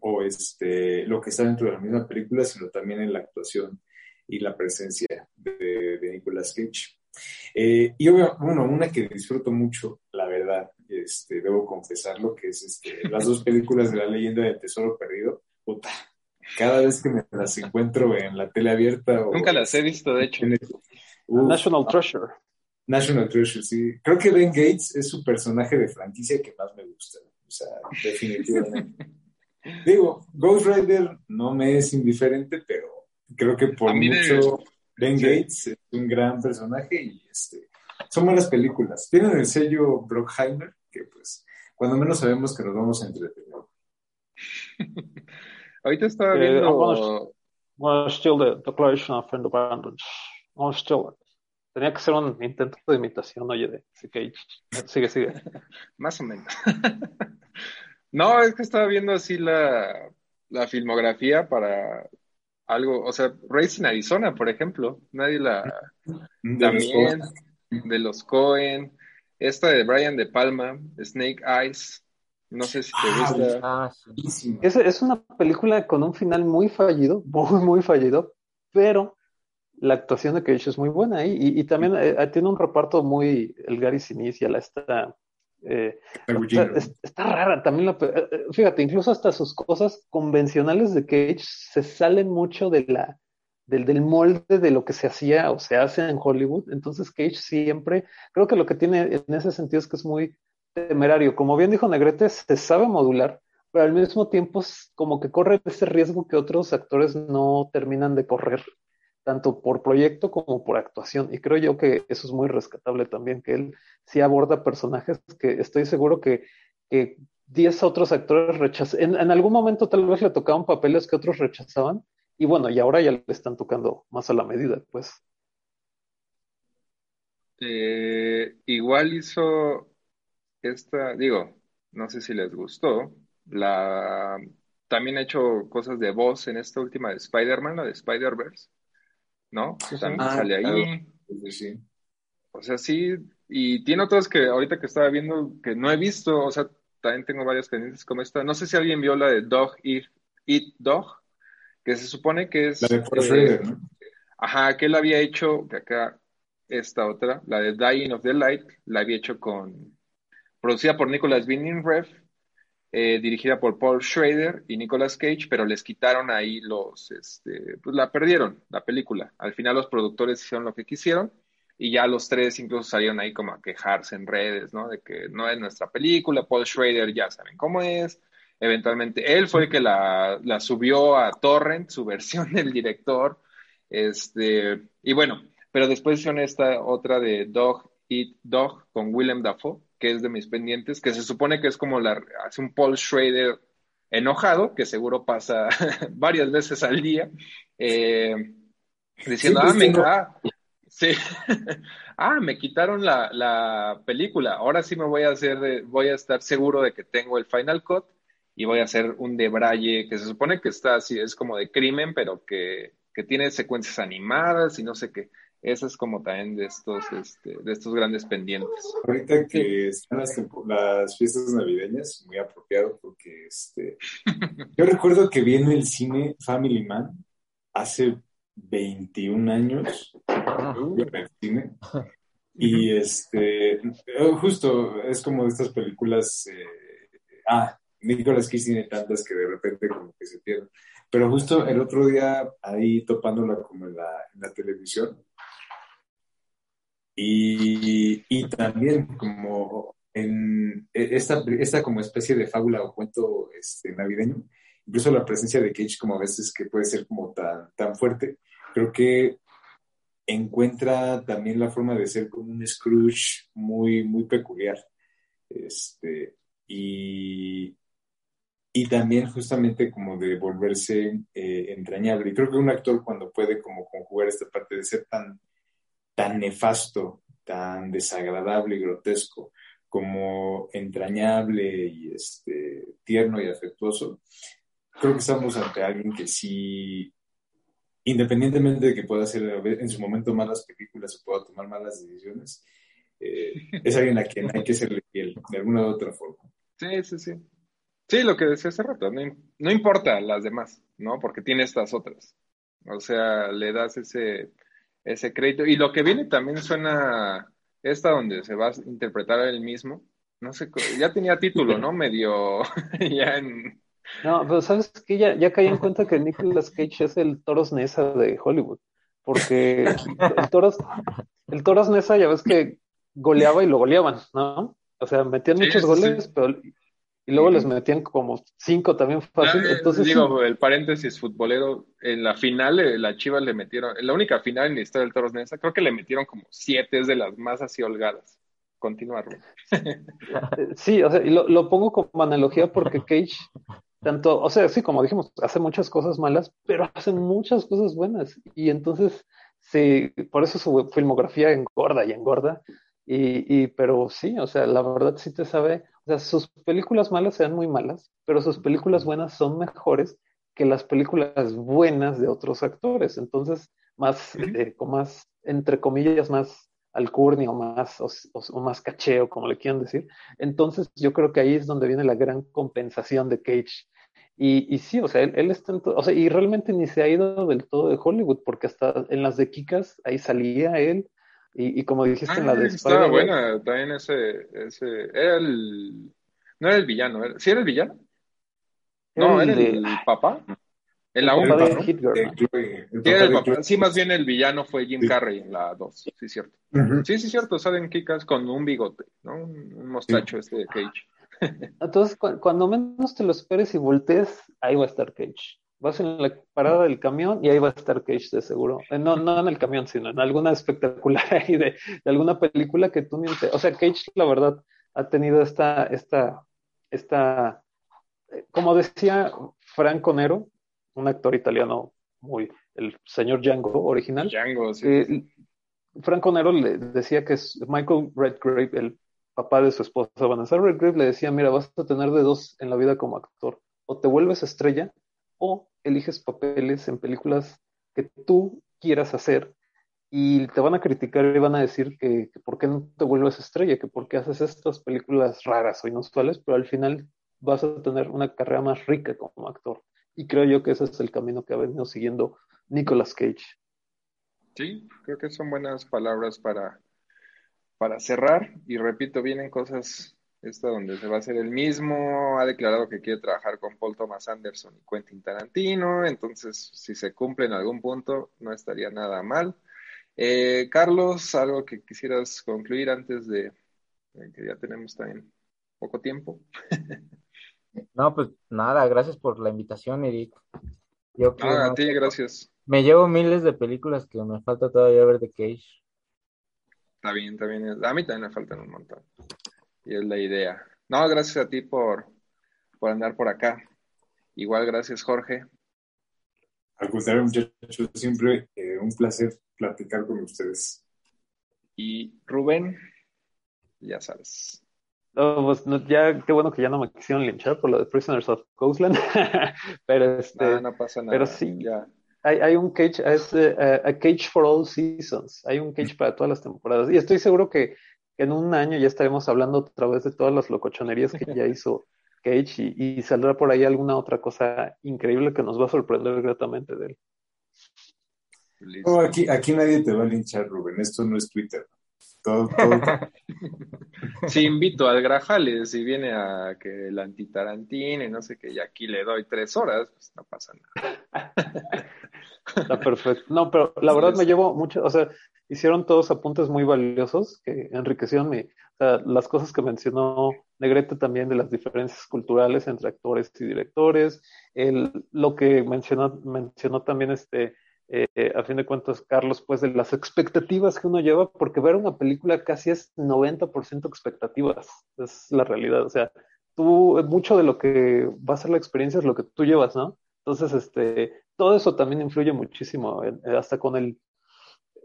o este, lo que está dentro de la misma película, sino también en la actuación y la presencia de, Nicolas Cage. Eh, y bueno, una que disfruto mucho, la verdad, este, debo confesarlo, que es este, las dos películas de la leyenda del tesoro perdido. Puta, cada vez que me las encuentro en la tele abierta. Nunca las he visto, de hecho. National Treasure. National Treasure, sí. Creo que Ben Gates es su personaje de franquicia que más me gusta. O sea, definitivamente. Digo, Ghost Rider no me es indiferente, pero creo que por mucho Ben Gates es un gran personaje y este, son buenas películas. Tienen el sello Brockheimer, que pues cuando menos sabemos que nos vamos a entretener. Ahorita estaba eh, viendo... Bueno, still the Declaration of Independence. No, still. Tenía que ser un intento de imitación, oye, de Cage. Sigue, sigue. Más o menos. no, es que estaba viendo así la, la filmografía para algo, o sea, Racing Arizona, por ejemplo, nadie la... también, de los Cohen, esta de Brian De Palma, Snake Eyes, no sé si te ah, gusta. Ah, es, es, una película con un final muy fallido, muy, muy fallido, pero la actuación de Cage es muy buena y, y, también eh, tiene un reparto muy, el Gary Sinise, la está eh, está, rara también. La, eh, eh, fíjate, incluso hasta sus cosas convencionales de Cage se salen mucho de la, del, del, molde de lo que se hacía o se hace en Hollywood. Entonces Cage siempre, creo que lo que tiene en ese sentido es que es muy temerario. Como bien dijo Negrete, se sabe modular, pero al mismo tiempo como que corre ese riesgo que otros actores no terminan de correr tanto por proyecto como por actuación. Y creo yo que eso es muy rescatable también, que él sí aborda personajes que estoy seguro que, que 10 otros actores rechazan. En, algún momento tal vez le tocaban papeles que otros rechazaban. Y bueno, y ahora ya le están tocando más a la medida, pues. Igual hizo esta, digo, no sé si les gustó, la también ha hecho cosas de voz en esta última de Spider-Man, la de Spider-Verse. ¿No? También ah, sale ahí. O sea, sí, y tiene otras que ahorita que estaba viendo que no he visto, o sea, también tengo varias pendientes como esta. No sé si alguien vio la de Dog Eat, Dog, que se supone que es... La de eh, ¿no? Ajá, que él había hecho, que acá esta otra, la de Dying of the Light, la había hecho con... producida por Nicholas Winding Ref eh, dirigida por Paul Schrader y Nicolas Cage, pero les quitaron ahí los, este, pues la perdieron, la película. Al final los productores hicieron lo que quisieron y ya los tres incluso salieron ahí como a quejarse en redes, ¿no? De que no es nuestra película, Paul Schrader ya saben cómo es. Eventualmente él fue el que la, la subió a Torrent, su versión del director. Este, y bueno, pero después hicieron esta otra de Dog Eat Dog con Willem Dafoe que es de mis pendientes, que se supone que es como la, hace un Paul Schrader enojado, que seguro pasa varias veces al día, eh, diciendo, ah, me, ah, sí. ah, me quitaron la, la, película, ahora sí me voy a hacer, voy a estar seguro de que tengo el Final Cut y voy a hacer un debraye que se supone que está así, es como de crimen, pero que, que tiene secuencias animadas y no sé qué. Eso es como también de estos, este, de estos grandes pendientes. Ahorita que están las, fiestas navideñas, muy apropiado porque este, yo recuerdo que vi en el cine Family Man hace 21 años, en el cine, y este, justo es como de estas películas, eh, ah, Nicolas Cage tiene tantas que de repente como que se pierden. Pero justo el otro día, ahí topándola como en la, en la televisión, y, y también como en e, esta, esta como especie de fábula o cuento este, navideño, incluso la presencia de Cage como a veces que puede ser como tan, tan fuerte, creo que encuentra también la forma de ser como un Scrooge muy, muy peculiar. Este, y, y también justamente como de volverse eh, entrañable. Y creo que un actor cuando puede como conjugar esta parte de ser tan, tan nefasto, tan desagradable y grotesco, como entrañable y este, tierno y afectuoso, creo que estamos ante alguien que sí, independientemente de que pueda hacer en su momento malas películas o pueda tomar malas decisiones, eh, es alguien a quien hay que serle fiel, de alguna u otra forma. Sí, sí, sí. Sí, lo que decía hace rato, no, importa las demás, ¿no? Porque tiene estas otras. O sea, le das ese, ese crédito. Y lo que viene también suena, esta donde se va a interpretar él mismo, no sé, ya tenía título, ¿no? Medio, ya en... No, pero sabes que ya, ya caí en cuenta que Nicolas Cage es el Toros Nessa de Hollywood, porque el Toros, el Toros Nessa ya ves que goleaba y lo goleaban, ¿no? O sea, metían muchos goles, pero y luego les metían como cinco también fácil. Entonces, digo, el paréntesis futbolero, en la final, eh, la Chivas le metieron, en la única final en la historia del Toros Nesa, creo que le metieron como siete, es de las más así holgadas. Continuarlo. sí, o sea, y lo, lo, pongo como analogía porque Cage, tanto, o sea, sí, como dijimos, hace muchas cosas malas, pero hace muchas cosas buenas. Y entonces, sí, por eso su filmografía engorda y engorda. Y, y, pero sí, o sea, la verdad sí te sabe o sea, sus películas malas sean muy malas, pero sus películas buenas son mejores que las películas buenas de otros actores. Entonces, más, eh, más entre comillas, más alcurnia o más, o, más cacheo, como le quieran decir. Entonces, yo creo que ahí es donde viene la gran compensación de Cage. Y, y sí, o sea, él, está en o sea, y realmente ni se ha ido del todo de Hollywood, porque hasta en las de Kikas ahí salía él, y, como dijiste en la de ah, Estaba buena también ese, ese. Era el. No era el villano, era, ¿sí era el villano? No, era el, papá. En la 1, ¿no? Sí, Sí, más bien el villano fue Jim Carrey en la 2, sí, cierto. Sí, sí, cierto, salen Kikas con un bigote, ¿no? Un mostacho este de Cage. Entonces, cuando menos te lo esperes y voltees, ahí va a estar Cage. Vas en la parada del camión y ahí va a estar Cage de seguro. Eh, no, no en el camión, sino en alguna espectacular ahí de, alguna película que tú ni te... O sea, Cage, la verdad, ha tenido esta, esta, esta, eh, como decía Franco Nero, un actor italiano muy, el señor Django original. Django, sí. Eh, Franco Nero le decía que es Michael Redgrave, el papá de su esposa Vanessa Redgrave, le decía, mira, vas a tener de dos en la vida como actor. O te vuelves estrella o eliges papeles en películas que tú quieras hacer y te van a criticar y van a decir que, por qué no te vuelves estrella, que por qué haces estas películas raras o inusuales, pero al final vas a tener una carrera más rica como actor. Y creo yo que ese es el camino que ha venido siguiendo Nicolas Cage. Sí, creo que son buenas palabras para, para cerrar. Y repito, vienen cosas esta donde se va a hacer el mismo, ha declarado que quiere trabajar con Paul Thomas Anderson y Quentin Tarantino, entonces si se cumple en algún punto no estaría nada mal. Eh, Carlos, algo que quisieras concluir antes de, que ya tenemos también poco tiempo. no, pues nada, gracias por la invitación, Eric. Yo ah, a ti, gracias. Me llevo miles de películas que me falta todavía ver de Cage. Está bien, está bien. A mí también me faltan un montón y es la idea. No, gracias a ti por, por andar por acá. Igual gracias, Jorge. Al contrario, muchachos, siempre eh, un placer platicar con ustedes. Y Rubén, ya sabes. pues ya, qué bueno que ya no me quisieron linchar por lo de Prisoners of Coastland. pero este. No, pasa nada. Pero sí, ya. Hay, hay un cage, es eh, a cage for all seasons. Hay un cage para todas las temporadas. Y estoy seguro que en un año ya estaremos hablando otra vez de todas las locochonerías que ya hizo Cage y, saldrá por ahí alguna otra cosa increíble que nos va a sorprender gratamente de él. aquí, aquí nadie te va a linchar, Rubén. Esto no es Twitter. Todo, Si invito al Grajales y viene a que el antitarantino y no sé qué, y aquí le doy tres horas, pues no pasa nada. Está perfecto. No, pero la verdad me llevo mucho, o sea, hicieron todos apuntes muy valiosos que enriquecieron mi, las cosas que mencionó Negrete también de las diferencias culturales entre actores y directores, el, lo que mencionó, mencionó también este, eh, a fin de cuentas, Carlos, pues de las expectativas que uno lleva, porque ver una película casi es 90% expectativas, es la realidad, o sea, tú, mucho de lo que va a ser la experiencia es lo que tú llevas, ¿no? Entonces, este, todo eso también influye muchísimo, hasta con el,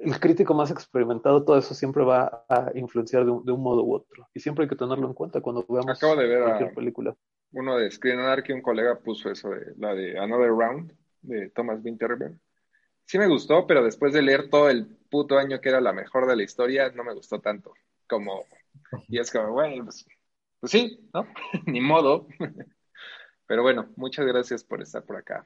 el, crítico más experimentado, todo eso siempre va a influenciar de un, de un, modo u otro, y siempre hay que tenerlo en cuenta cuando veamos Acabo de ver cualquier película. Uno de Screen que un colega puso eso, de, la de Another Round, de Thomas Winterberg sí me gustó, pero después de leer todo el puto año que era la mejor de la historia, no me gustó tanto. Como, y es como, bueno, pues, pues sí, ¿no? Ni modo. pero bueno, muchas gracias por estar por acá.